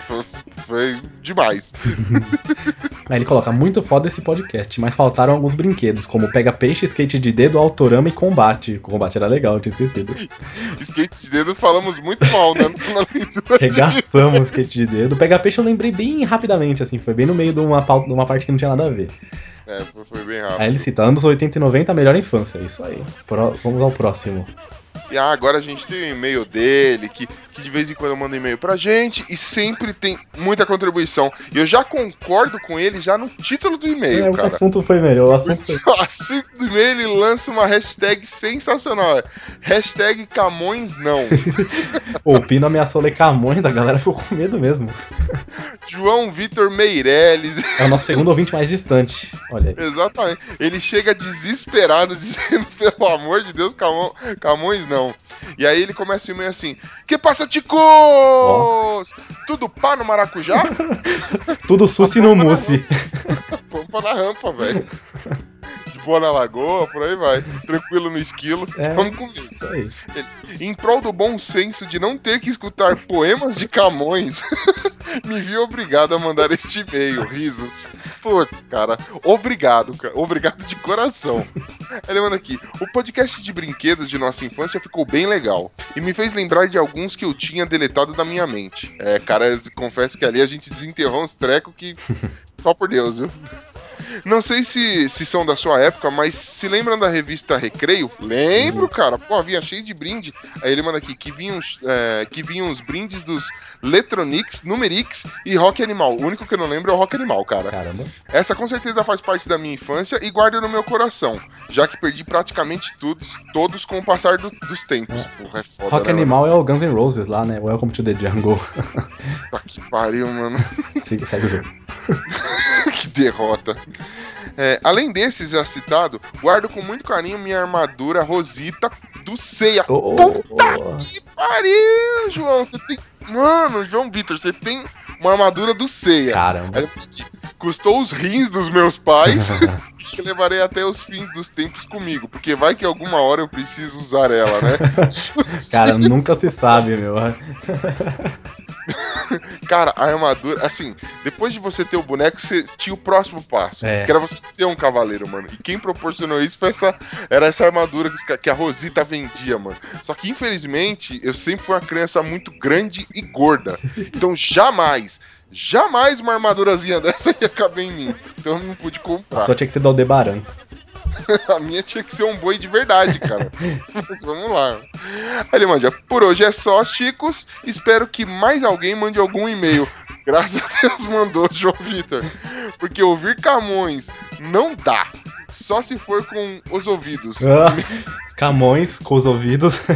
(laughs) Foi- demais. (laughs) Aí ele coloca, muito foda esse podcast, mas faltaram alguns brinquedos, como pega-peixe, skate de dedo, autorama e combate. O combate era legal, eu tinha esquecido. Skate de dedo falamos muito mal, né? Regaçamos skate de dedo. Pega-peixe eu lembrei bem rapidamente, assim, foi bem no meio de uma, de uma parte que não tinha nada a ver. É, foi- bem rápido. Aí ele cita, anos 80 e 90, melhor infância. Isso aí. Pró- vamos ao próximo. E ah, agora a gente tem o e-mail dele, que, que de vez em quando manda e-mail pra gente e sempre tem muita contribuição. E eu já concordo com ele já no título do e-mail, É, o cara. assunto foi melhor. O assunto. (laughs) O assunto do e-mail ele lança uma hashtag sensacional. Hashtag Camões não. (laughs) O Pino ameaçou ler Camões, a galera ficou com medo mesmo. João Vitor Meirelles. É o nosso segundo ouvinte mais distante. Olha aí. Exatamente. Ele chega desesperado, (laughs) dizendo, pelo amor de Deus, Camões não. E aí ele começa o e-mail assim: Que passa, ticos? Tudo pá no maracujá? (laughs) Tudo suci no mousse. Pompa na rampa, velho. Boa na lagoa, por aí vai. Tranquilo no esquilo. É. Vamos comigo. Isso aí. Em prol do bom senso de não ter que escutar poemas de Camões, (laughs) me vi obrigado a mandar este e-mail. Risos. Putz, cara. Obrigado, cara. Obrigado de coração. Ele manda aqui. O podcast de brinquedos de nossa infância ficou bem legal. E me fez lembrar de alguns que eu tinha deletado da minha mente. É, cara, confesso que ali a gente desenterrou uns trecos que. Só por Deus, viu? Não sei se, se são da sua época, mas se lembram da revista Recreio? Lembro, cara. Pô, vinha cheio de brinde. Aí ele manda aqui que vinham, os- é, que vinham os brindes dos Letronix, Numerix e Rock Animal. O único que eu não lembro é o Rock Animal, cara. Caramba. Essa com certeza faz parte da minha infância e guardo no meu coração, já que perdi praticamente todos, todos com o passar do- dos tempos. Porra, é foda, Rock né, Animal é o Guns N' Roses lá, né? Welcome to the Jungle. mano? Puta que pariu, mano. (laughs) Segue, segue o jogo. (laughs) (laughs) que derrota. É, além desses já citado, guardo com muito carinho minha armadura Rosita do Ceia. Ô, ô, Puta ô. que pariu, João. Você tem. Mano, João Vitor, você tem uma armadura do Ceia. Caramba. Custou os rins dos meus pais (laughs) que levarei até os fins dos tempos comigo, porque vai que alguma hora eu preciso usar ela, né? (laughs) Cara, nunca se sabe, meu. (laughs) Cara, a armadura, assim, depois de você ter o boneco, você tinha o próximo passo, É. que era você ser um cavaleiro, mano. E quem proporcionou isso foi essa, era essa armadura que, a Rosita vendia, mano. Só que, infelizmente, eu sempre fui uma criança muito grande e gorda. Então, jamais, jamais uma armadurazinha dessa ia caber em mim. Então, eu não pude comprar. Só tinha que ser do Aldebaran. (laughs) A minha tinha que ser um boi de verdade, cara. (laughs) Mas vamos lá. Aí ele manda, por hoje é só, Chicos. Espero que mais alguém mande algum e-mail. Graças a Deus mandou, (laughs) João Vitor. Porque ouvir Camões não dá. Só se for com os ouvidos. (laughs) Ah, Camões com os ouvidos. (laughs)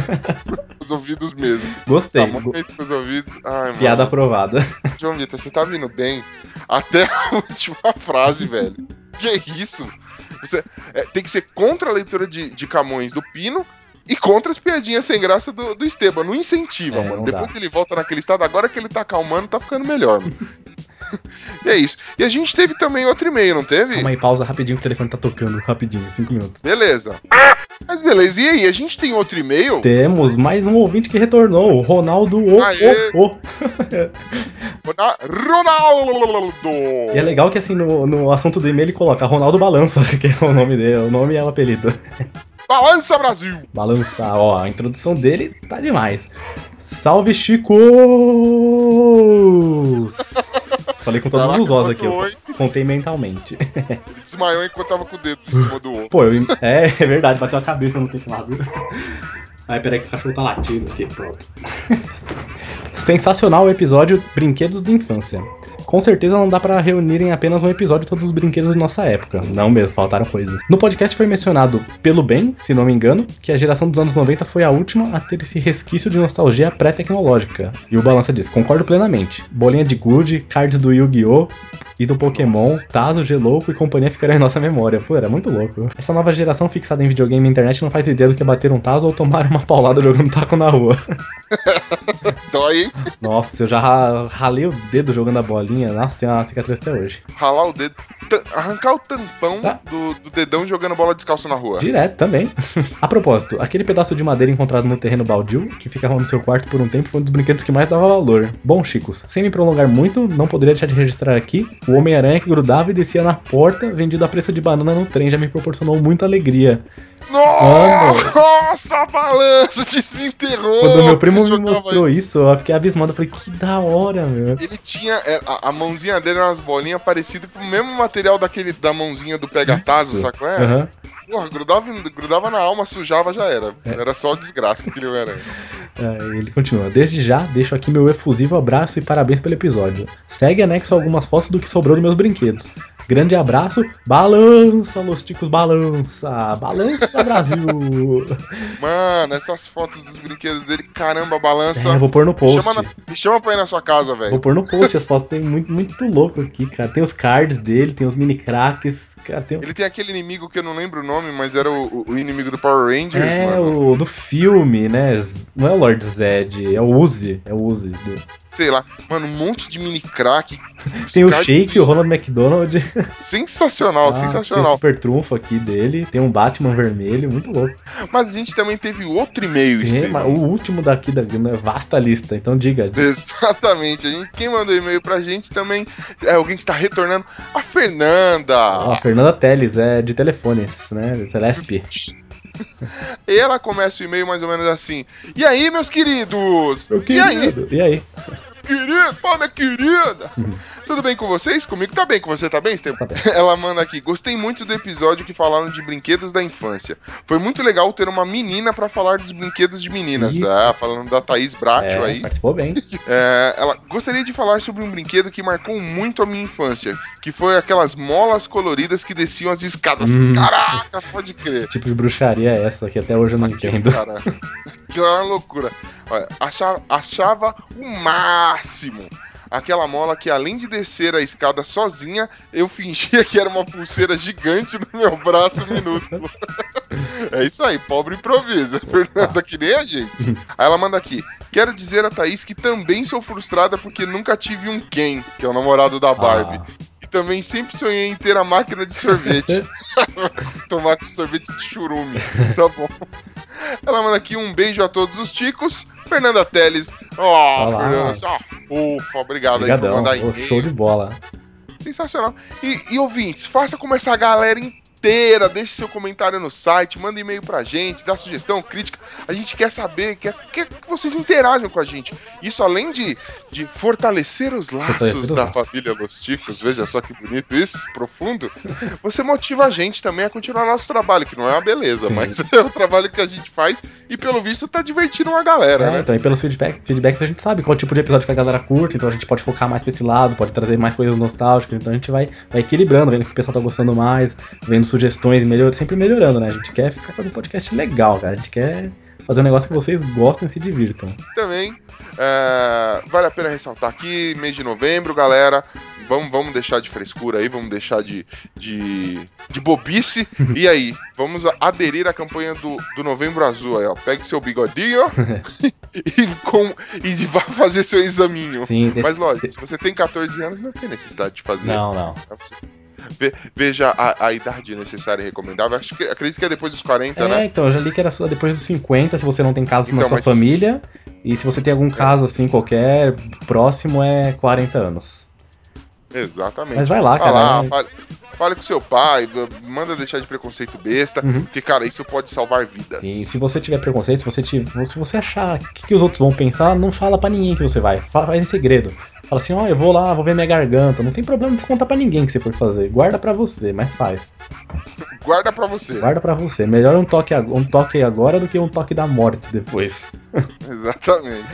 Os ouvidos mesmo. Gostei. Camões com os ouvidos. Ai, mano. Piada aprovada. (laughs) João Vitor, você tá vindo bem até a última frase, velho. Que isso? Você é, tem que ser contra a leitura de, de Camões do Pino e contra as piadinhas sem graça do, do Esteban. Não incentiva, É, mano. não Depois dá. ele volta naquele estado, agora que ele tá acalmando, tá ficando melhor, mano. (laughs) e é isso. E a gente teve também outro e-mail, não teve? Calma aí, pausa rapidinho que o telefone tá tocando. Rapidinho, cinco minutos. Beleza. Mas beleza, e aí? A gente tem outro e-mail? Temos mais um ouvinte que retornou, o Ronaldo O. Aê! o, o. (laughs) Rona- Ronaldo! E é legal que assim, no, no assunto do e-mail ele coloca Ronaldo Balança, (laughs) que é o nome dele, o nome é o apelido. Balança Brasil! Balança, ó, a introdução dele tá demais. Salve Chicos! Falei com todos Caraca, os os aqui, eu contei mentalmente. Ele desmaiou enquanto tava com o dedo em cima do outro. Pô, eu, (laughs) é, é verdade, bateu a cabeça no teclado. Aí, peraí que o cachorro tá latindo aqui, pronto. (laughs) Sensacional o episódio Brinquedos de Infância. Com certeza não dá pra reunir em apenas um episódio todos os brinquedos de nossa época. Não mesmo, faltaram coisas. No podcast foi mencionado, pelo bem, se não me engano, que a geração dos anos 90 foi a última a ter esse resquício de nostalgia pré-tecnológica. E o Balança diz, concordo plenamente. Bolinha de gude, cards do Yu-Gi-Oh! e do Pokémon, Tazo, Gelouco e companhia ficaram em nossa memória. Pô, era muito louco. Essa nova geração fixada em videogame e internet não faz ideia do que é bater um Tazo ou tomar uma paulada jogando taco na rua. (laughs) Dói, hein? Nossa, eu já ra- ralei o dedo jogando a bolinha. Nossa, tem uma cicatriz até hoje. Ralar o dedo. Arrancar o tampão Tá. do, do dedão jogando bola descalço na rua. Direto também. (laughs) a propósito, aquele pedaço de madeira encontrado no terreno baldio, que ficava no seu quarto por um tempo, foi um dos brinquedos que mais dava valor. Bom, Chicos, sem me prolongar muito, não poderia deixar de registrar aqui, o Homem-Aranha que grudava e descia na porta, vendido a preço de banana no trem, já me proporcionou muita alegria. Nossa, a balança desenterrou! Quando meu primo me mostrou isso, eu fiquei abismado. Eu falei, que da hora, meu. Ele tinha. é, A, a mãozinha dele era umas bolinhas parecidas com o mesmo material daquele da mãozinha do pega-tazo, Isso. sacou? É? Aham. Porra, grudava, grudava na alma, sujava, já era. É. Era só desgraça que ele era. É, ele continua. Desde já, deixo aqui meu efusivo abraço e parabéns pelo episódio. Segue anexo algumas fotos do que sobrou dos meus brinquedos. Grande abraço. Balança, Los Ticos, balança. Balança, Brasil. (laughs) Mano, essas fotos dos brinquedos dele, caramba, balança. É, vou pôr no Me post. chama, na- me chama pra ir na sua casa, Vou velho. pôr no post as fotos. Tem muito, muito louco aqui, cara. Tem os cards dele, tem os mini craques. Cara, tem... Ele tem aquele inimigo que eu não lembro o nome, mas era o, o inimigo do Power Rangers, É, mano. o do filme, né? Não é o Lord Zed, é o Uzi. É o Uzi. do- Sei lá. Mano, um monte de mini crack. (laughs) Tem o Shake, o Ronald McDonald. (laughs) Sensacional, Ah, Tem o sensacional. super trunfo aqui dele. Tem um Batman vermelho, muito louco. Mas a gente também teve outro e-mail, mas o último daqui da né, vasta lista, então diga. diga. (laughs) Exatamente. A gente, quem mandou e-mail pra gente também é alguém que está retornando. A Fernanda. Ó, a Fernanda Teles é de telefones, né? Telesp. E (laughs) ela começa o e-mail mais ou menos assim. E aí, meus queridos? Meu E aí, querido, E aí? Querido? Pô, minha querida. Tudo bem com vocês? Comigo tá bem. Com você tá bem, Estevam? Tá bem. (laughs) Ela manda aqui. Gostei muito do episódio que falaram de brinquedos da infância. Foi muito legal ter uma menina pra falar dos brinquedos de meninas. Isso. Ah, falando da Thaís Bracho É, aí. participou bem. (laughs) É, ela gostaria de falar sobre um brinquedo que marcou muito a minha infância, que foi aquelas molas coloridas que desciam as escadas. Hum. Caraca, pode crer. tipo de bruxaria é essa que até hoje eu não entendo. Cara, (laughs) aquilo é uma loucura. Olha, achava, achava o máximo. Aquela mola que além de descer a escada sozinha, eu fingia que era uma pulseira gigante no meu braço minúsculo. (laughs) É isso aí, pobre improvisa. (laughs) Fernanda, que nem a gente. Aí ela manda aqui. Quero dizer a Thaís que também sou frustrada porque nunca tive um Ken, que é o namorado da Barbie. E também sempre sonhei em ter a máquina de sorvete. (laughs) (laughs) Tomar com sorvete de churume. Tá bom. Ela manda aqui um beijo a todos os ticos. Fernanda Teles. Ó, Olá. Fernanda, ó, fofa. Obrigado aí por Obrigadão, mandar show de bola. Sensacional. E, e ouvintes, faça como essa galera inteira. Deixe seu comentário no site, manda e-mail pra gente, dá sugestão, crítica. A gente quer saber, quer, quer que vocês interajam com a gente. Isso além de, de fortalecer os laços Fortalecer os da laços. família Los Ticos, veja só que bonito isso, profundo. Você motiva a gente também a continuar nosso trabalho, que não é uma beleza, Sim. mas (laughs) é o trabalho que a gente faz e pelo visto tá divertindo uma galera, É, né? então, e pelos feedback, feedbacks a gente sabe qual tipo de episódio que a galera curte, então a gente pode focar mais pra esse lado, pode trazer mais coisas nostálgicas, então a gente vai, vai equilibrando, vendo que o pessoal tá gostando mais, vendo sugestões e melhor, sempre melhorando, né? A gente quer ficar fazendo um podcast legal, cara. A gente quer fazer um negócio que vocês gostem e se divirtam. também. é, vale a pena ressaltar aqui, mês de novembro, galera. Vamos, vamos deixar de frescura aí, vamos deixar de, de, de bobice. (laughs) e aí, vamos aderir à campanha do, do Novembro Azul aí, ó. Pegue seu bigodinho (laughs) e, com, e vá fazer seu examinho. Sim, Mas lógico, se você tem 14 anos, não tem necessidade de fazer. Não, não. Ve- Veja a, a idade necessária e recomendável. Acho que, acredito que é depois dos 40, É, né? então, eu já li que era só depois dos 50, se você não tem casos na Então, sua mas- família. E se você tem algum caso assim, qualquer, próximo é 40 anos. Exatamente. Mas vai lá, Vai cara. lá, né? fale, fale com seu pai, manda deixar de preconceito besta, Uhum. porque, cara, isso pode salvar vidas. Sim, se você tiver preconceito, se você, tiver, se você achar o que, que os outros vão pensar, não fala pra ninguém que você vai. Fala, faz em segredo. Fala assim, ó, eu vou lá, vou ver minha garganta. Não tem problema de contar pra ninguém que você for fazer. Guarda pra você, mas faz. Guarda pra você. Guarda pra você. Melhor um toque, um toque agora do que um toque da morte depois. (laughs) Exatamente.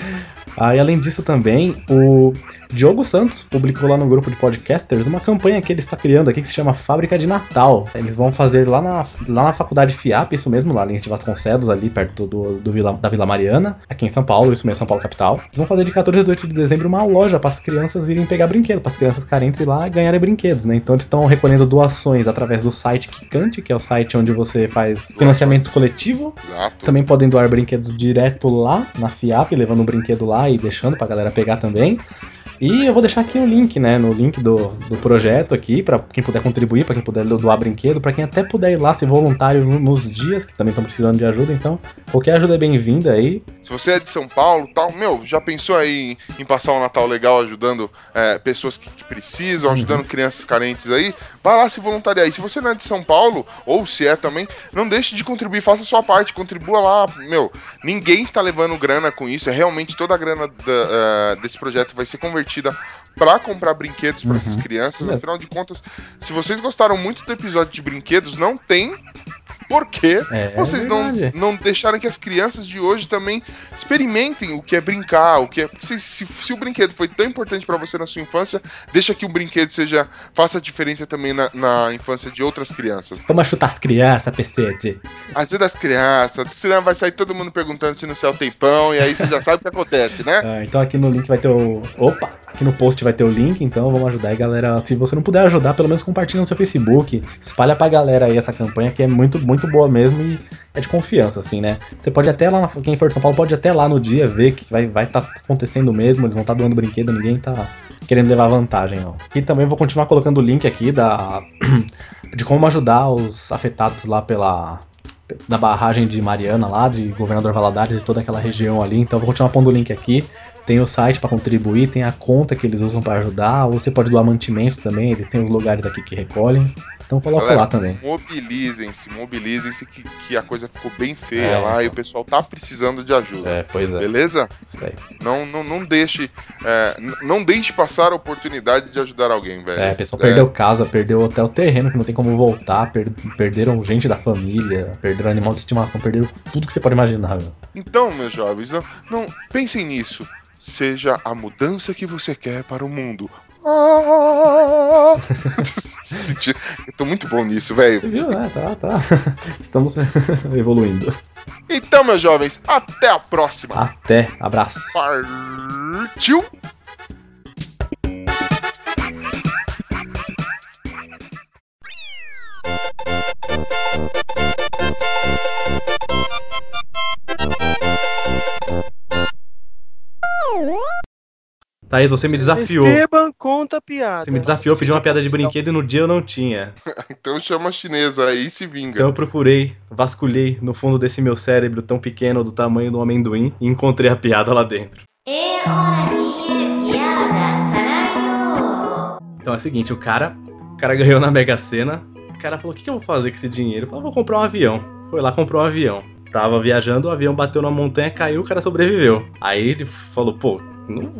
Aí, além disso também, o Diogo Santos publicou lá no grupo de podcasters uma campanha que ele está criando aqui que se chama Fábrica de Natal. Eles vão fazer lá na, lá na faculdade FIAP, isso mesmo, lá em de Vasconcelos, ali perto do, do Vila, da Vila Mariana, aqui em São Paulo, isso mesmo, São Paulo capital. Eles vão fazer de 14 a 18 de dezembro uma loja para as crianças irem pegar brinquedo, para as crianças carentes ir lá ganharem brinquedos, né? Então eles estão recolhendo doações através do site Kikante, que é o site onde você faz financiamento coletivo. Exato. Também podem doar brinquedos direto lá na FIAP, levando o brinquedo lá e deixando pra galera pegar também. E eu vou deixar aqui o link, né, no link do, do projeto aqui, pra quem puder contribuir, pra quem puder doar brinquedo, pra quem até puder ir lá ser voluntário no- nos dias, que também estão precisando de ajuda, então qualquer ajuda é bem-vinda aí. Se você é de São Paulo tal, meu, já pensou aí em, em passar um Natal legal ajudando é, pessoas que, que precisam, ajudando crianças carentes aí? Vai lá se voluntariar. E se você não é de São Paulo, ou se é também, não deixe de contribuir, faça a sua parte, contribua lá. Meu, ninguém está levando grana com isso, é realmente toda a grana da- eh, desse projeto vai ser convertida para comprar brinquedos para essas Uhum. crianças. É. Afinal de contas, se vocês gostaram muito do episódio de brinquedos, não tem por que É, vocês não, verdade. não deixarem que as crianças de hoje também experimentem o que é brincar, o que é. Se, se, se o brinquedo foi tão importante para você na sua infância, deixa que o brinquedo seja. faça a diferença também na, na infância de outras crianças. Vamos chutar as crianças, PC. Ajuda as crianças, senão vai sair todo mundo perguntando se no céu tem pão, e aí você já sabe o que acontece, né? (laughs) Ah, então aqui no link vai ter o. Opa! Aqui no post vai ter o link, então vamos ajudar aí, galera. Se você não puder ajudar, pelo menos compartilha no seu Facebook. Espalha pra galera aí essa campanha que é muito, muito boa mesmo e é de confiança, assim, né? Você pode até lá, quem for de São Paulo, pode até lá no dia ver que vai vai tá acontecendo mesmo, eles vão estar doando brinquedo, ninguém tá querendo levar vantagem, não. E também vou continuar colocando o link aqui da (clears throat) de como ajudar os afetados lá pela da barragem de Mariana lá, de Governador Valadares e toda aquela região ali. Então vou continuar pondo o link aqui. Tem o site para contribuir, tem a conta que eles usam para ajudar, ou você pode doar mantimentos também, eles têm os lugares aqui que recolhem. Então coloca Galera, lá também. Mobilizem-se, mobilizem-se que, que a coisa ficou bem feia É, lá e o então. pessoal tá precisando de ajuda. É, pois é. Beleza? Isso aí. Não, não, não deixe. é, não deixe passar a oportunidade de ajudar alguém, velho. É, o pessoal perdeu casa, perdeu até o terreno que não tem como voltar, per- perderam gente da família, perderam animal de estimação, perderam tudo que você pode imaginar, meu. Então, meus jovens, não, não pensem nisso. Seja a mudança que você quer para o mundo. (laughs) Eu tô muito bom nisso, velho. Você viu, né? Tá, tá. (laughs) Estamos (laughs) evoluindo. Então, meus jovens, até a próxima. Até, abraço. Partiu! Thaís, você me desafiou. Esteban conta a piada. Você me desafiou a pedir uma piada de brinquedo e no dia eu não tinha. (laughs) Então chama a chinesa aí e se vinga. Então eu procurei, vasculhei no fundo desse meu cérebro tão pequeno do tamanho do amendoim e encontrei a piada lá dentro. Então é o seguinte, o cara, o cara ganhou na Mega Sena. O cara falou: "O que, que eu vou fazer com esse dinheiro?" Eu falei: "Vou comprar um avião." Foi lá comprou um avião. Tava viajando, o avião bateu na montanha, caiu, o cara sobreviveu. Aí ele falou: "Pô, não,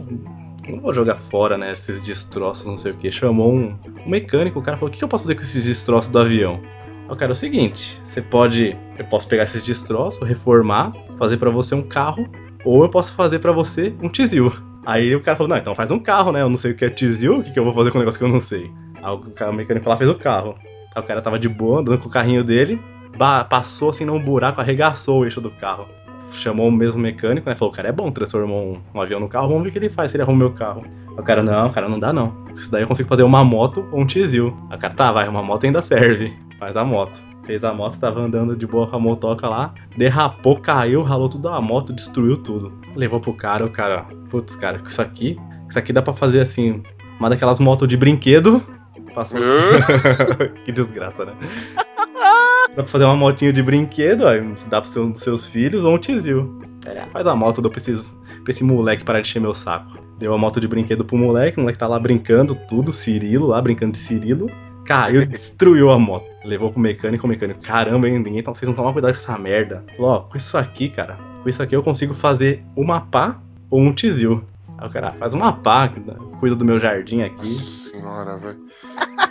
não vou jogar fora, né, esses destroços, não sei o que." Chamou um, um mecânico, o cara falou: "O que, eu posso fazer com esses destroços do avião?" Aí O cara, é o seguinte, você pode, eu posso pegar esses destroços, reformar, fazer pra você um carro, ou eu posso fazer pra você um tizil. Aí o cara falou, não, então faz um carro, né? Eu não sei o que é tizil, o que, que eu vou fazer com um negócio que eu não sei. Aí o, mecânico lá fez o carro. Aí o cara tava de boa, andando com o carrinho dele, passou assim num buraco, arregaçou o eixo do carro. Chamou o mesmo mecânico, né? Falou, cara é bom, transformou um, um avião no carro, vamos ver o que ele faz se ele arruma meu carro. O cara, não, cara, não dá não. Isso daí eu consigo fazer uma moto ou um tizil. O cara, tá, vai, uma moto ainda serve. Faz a moto. Fez a moto, tava andando de boa com a motoca lá, derrapou, caiu, ralou tudo a moto, destruiu tudo. Levou pro cara, o cara, putz, cara, com isso aqui, isso aqui dá pra fazer assim, uma daquelas motos de brinquedo. Passou. (laughs) que desgraça, né? Dá pra fazer uma motinha de brinquedo, aí dá pros seus, seus filhos ou um tizil. É, faz a moto, deu pra, esses, pra esse moleque parar de encher meu saco. Deu a moto de brinquedo pro moleque, o moleque tá lá brincando, tudo, Cirilo lá, brincando de Cirilo. Caiu, (laughs) destruiu a moto. Levou pro mecânico, o mecânico, caramba, hein, ninguém, então vocês não tomam cuidado com essa merda. Falou, ó, com isso aqui, cara, com isso aqui eu consigo fazer uma pá ou um tizil. Aí o cara, "Ah, faz uma pá, cuida do meu jardim aqui. Nossa senhora, velho. (laughs)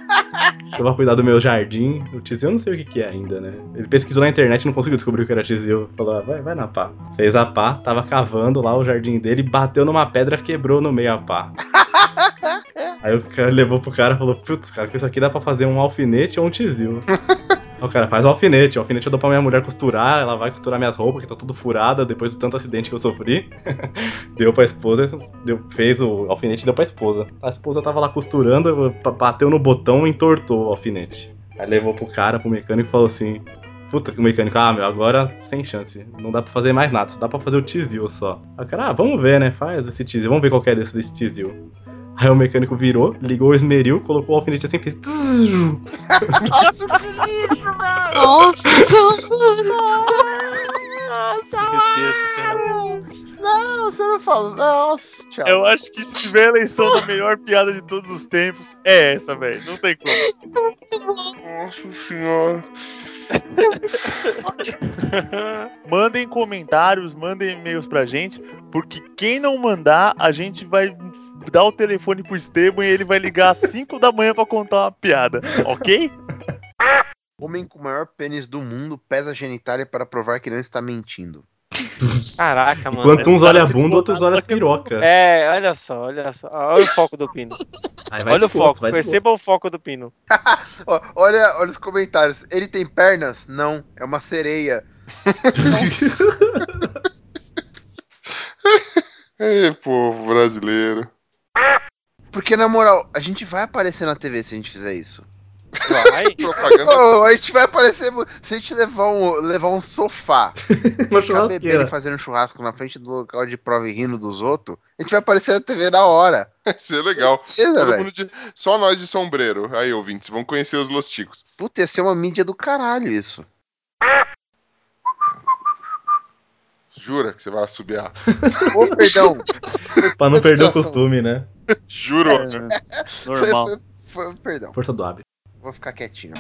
Eu vou cuidar do meu jardim. O tizil eu não sei o que, que é ainda, né? Ele pesquisou na internet e não conseguiu descobrir o que era tizil. Falou, ah, vai, vai na pá. Fez a pá, tava cavando lá o jardim dele, bateu numa pedra, quebrou no meio a pá. (laughs) Aí o cara levou pro cara e falou, putz, cara, com isso aqui dá pra fazer um alfinete ou um tizil. (laughs) O cara faz alfinete, o alfinete eu dou pra minha mulher costurar, ela vai costurar minhas roupas, que tá tudo furada depois do tanto acidente que eu sofri. (laughs) deu pra esposa, deu, fez o alfinete deu pra esposa. A esposa tava lá costurando, ba- bateu no botão e entortou o alfinete. Aí levou pro cara, pro mecânico e falou assim: Puta que o mecânico, ah, meu, agora sem chance. Não dá pra fazer mais nada, só dá pra fazer o tizil só. Aí o cara, ah, vamos ver, né? Faz esse tizil, vamos ver qual que é desse, desse tizil. Aí o mecânico virou, ligou o esmeril, colocou o alfinete assim e fez. Nossa, que lixo, velho! Nossa! Não, você não fala. Nossa, tchau. Eu acho que se tiver eleição da melhor piada de todos os tempos, é essa, velho. Não tem como. Nossa senhora. mandem comentários, mandem e-mails pra gente, porque quem não mandar, a gente vai dar o telefone pro Esteban e ele vai ligar às 5 da manhã pra contar uma piada, ok? Homem com o maior pênis do mundo pesa a genitália para provar que não está mentindo. Caraca, mano. Enquanto uns olham a bunda, outros olham as piroca. É, olha só, olha só. Olha o foco do pino. Aí vai Olha o foco, vai de perceba o foco do pino. (laughs) Olha, olha os comentários. Ele tem pernas? Não, é uma sereia. (laughs) Ei, povo brasileiro. Porque, na moral, a gente vai aparecer na TV se a gente fizer isso. Vai. (laughs) Propaganda. A gente vai aparecer se a gente levar um, levar um sofá, (laughs) ficar bebendo e fazendo churrasco na frente do local de prova e rindo dos outros, a gente vai aparecer na TV na hora. (laughs) Vai ser legal. Todo velho? mundo de- Só nós de sombreiro. Aí, ouvintes, vão conhecer os Los Ticos. Puta, ia ser uma mídia do caralho isso. Jura que você vai assobiar? Ô, perdão. Pra não perder o costume, né? Juro. Normal. (laughs) Foi- foi- perdão, Força do hábito. vou ficar quietinho.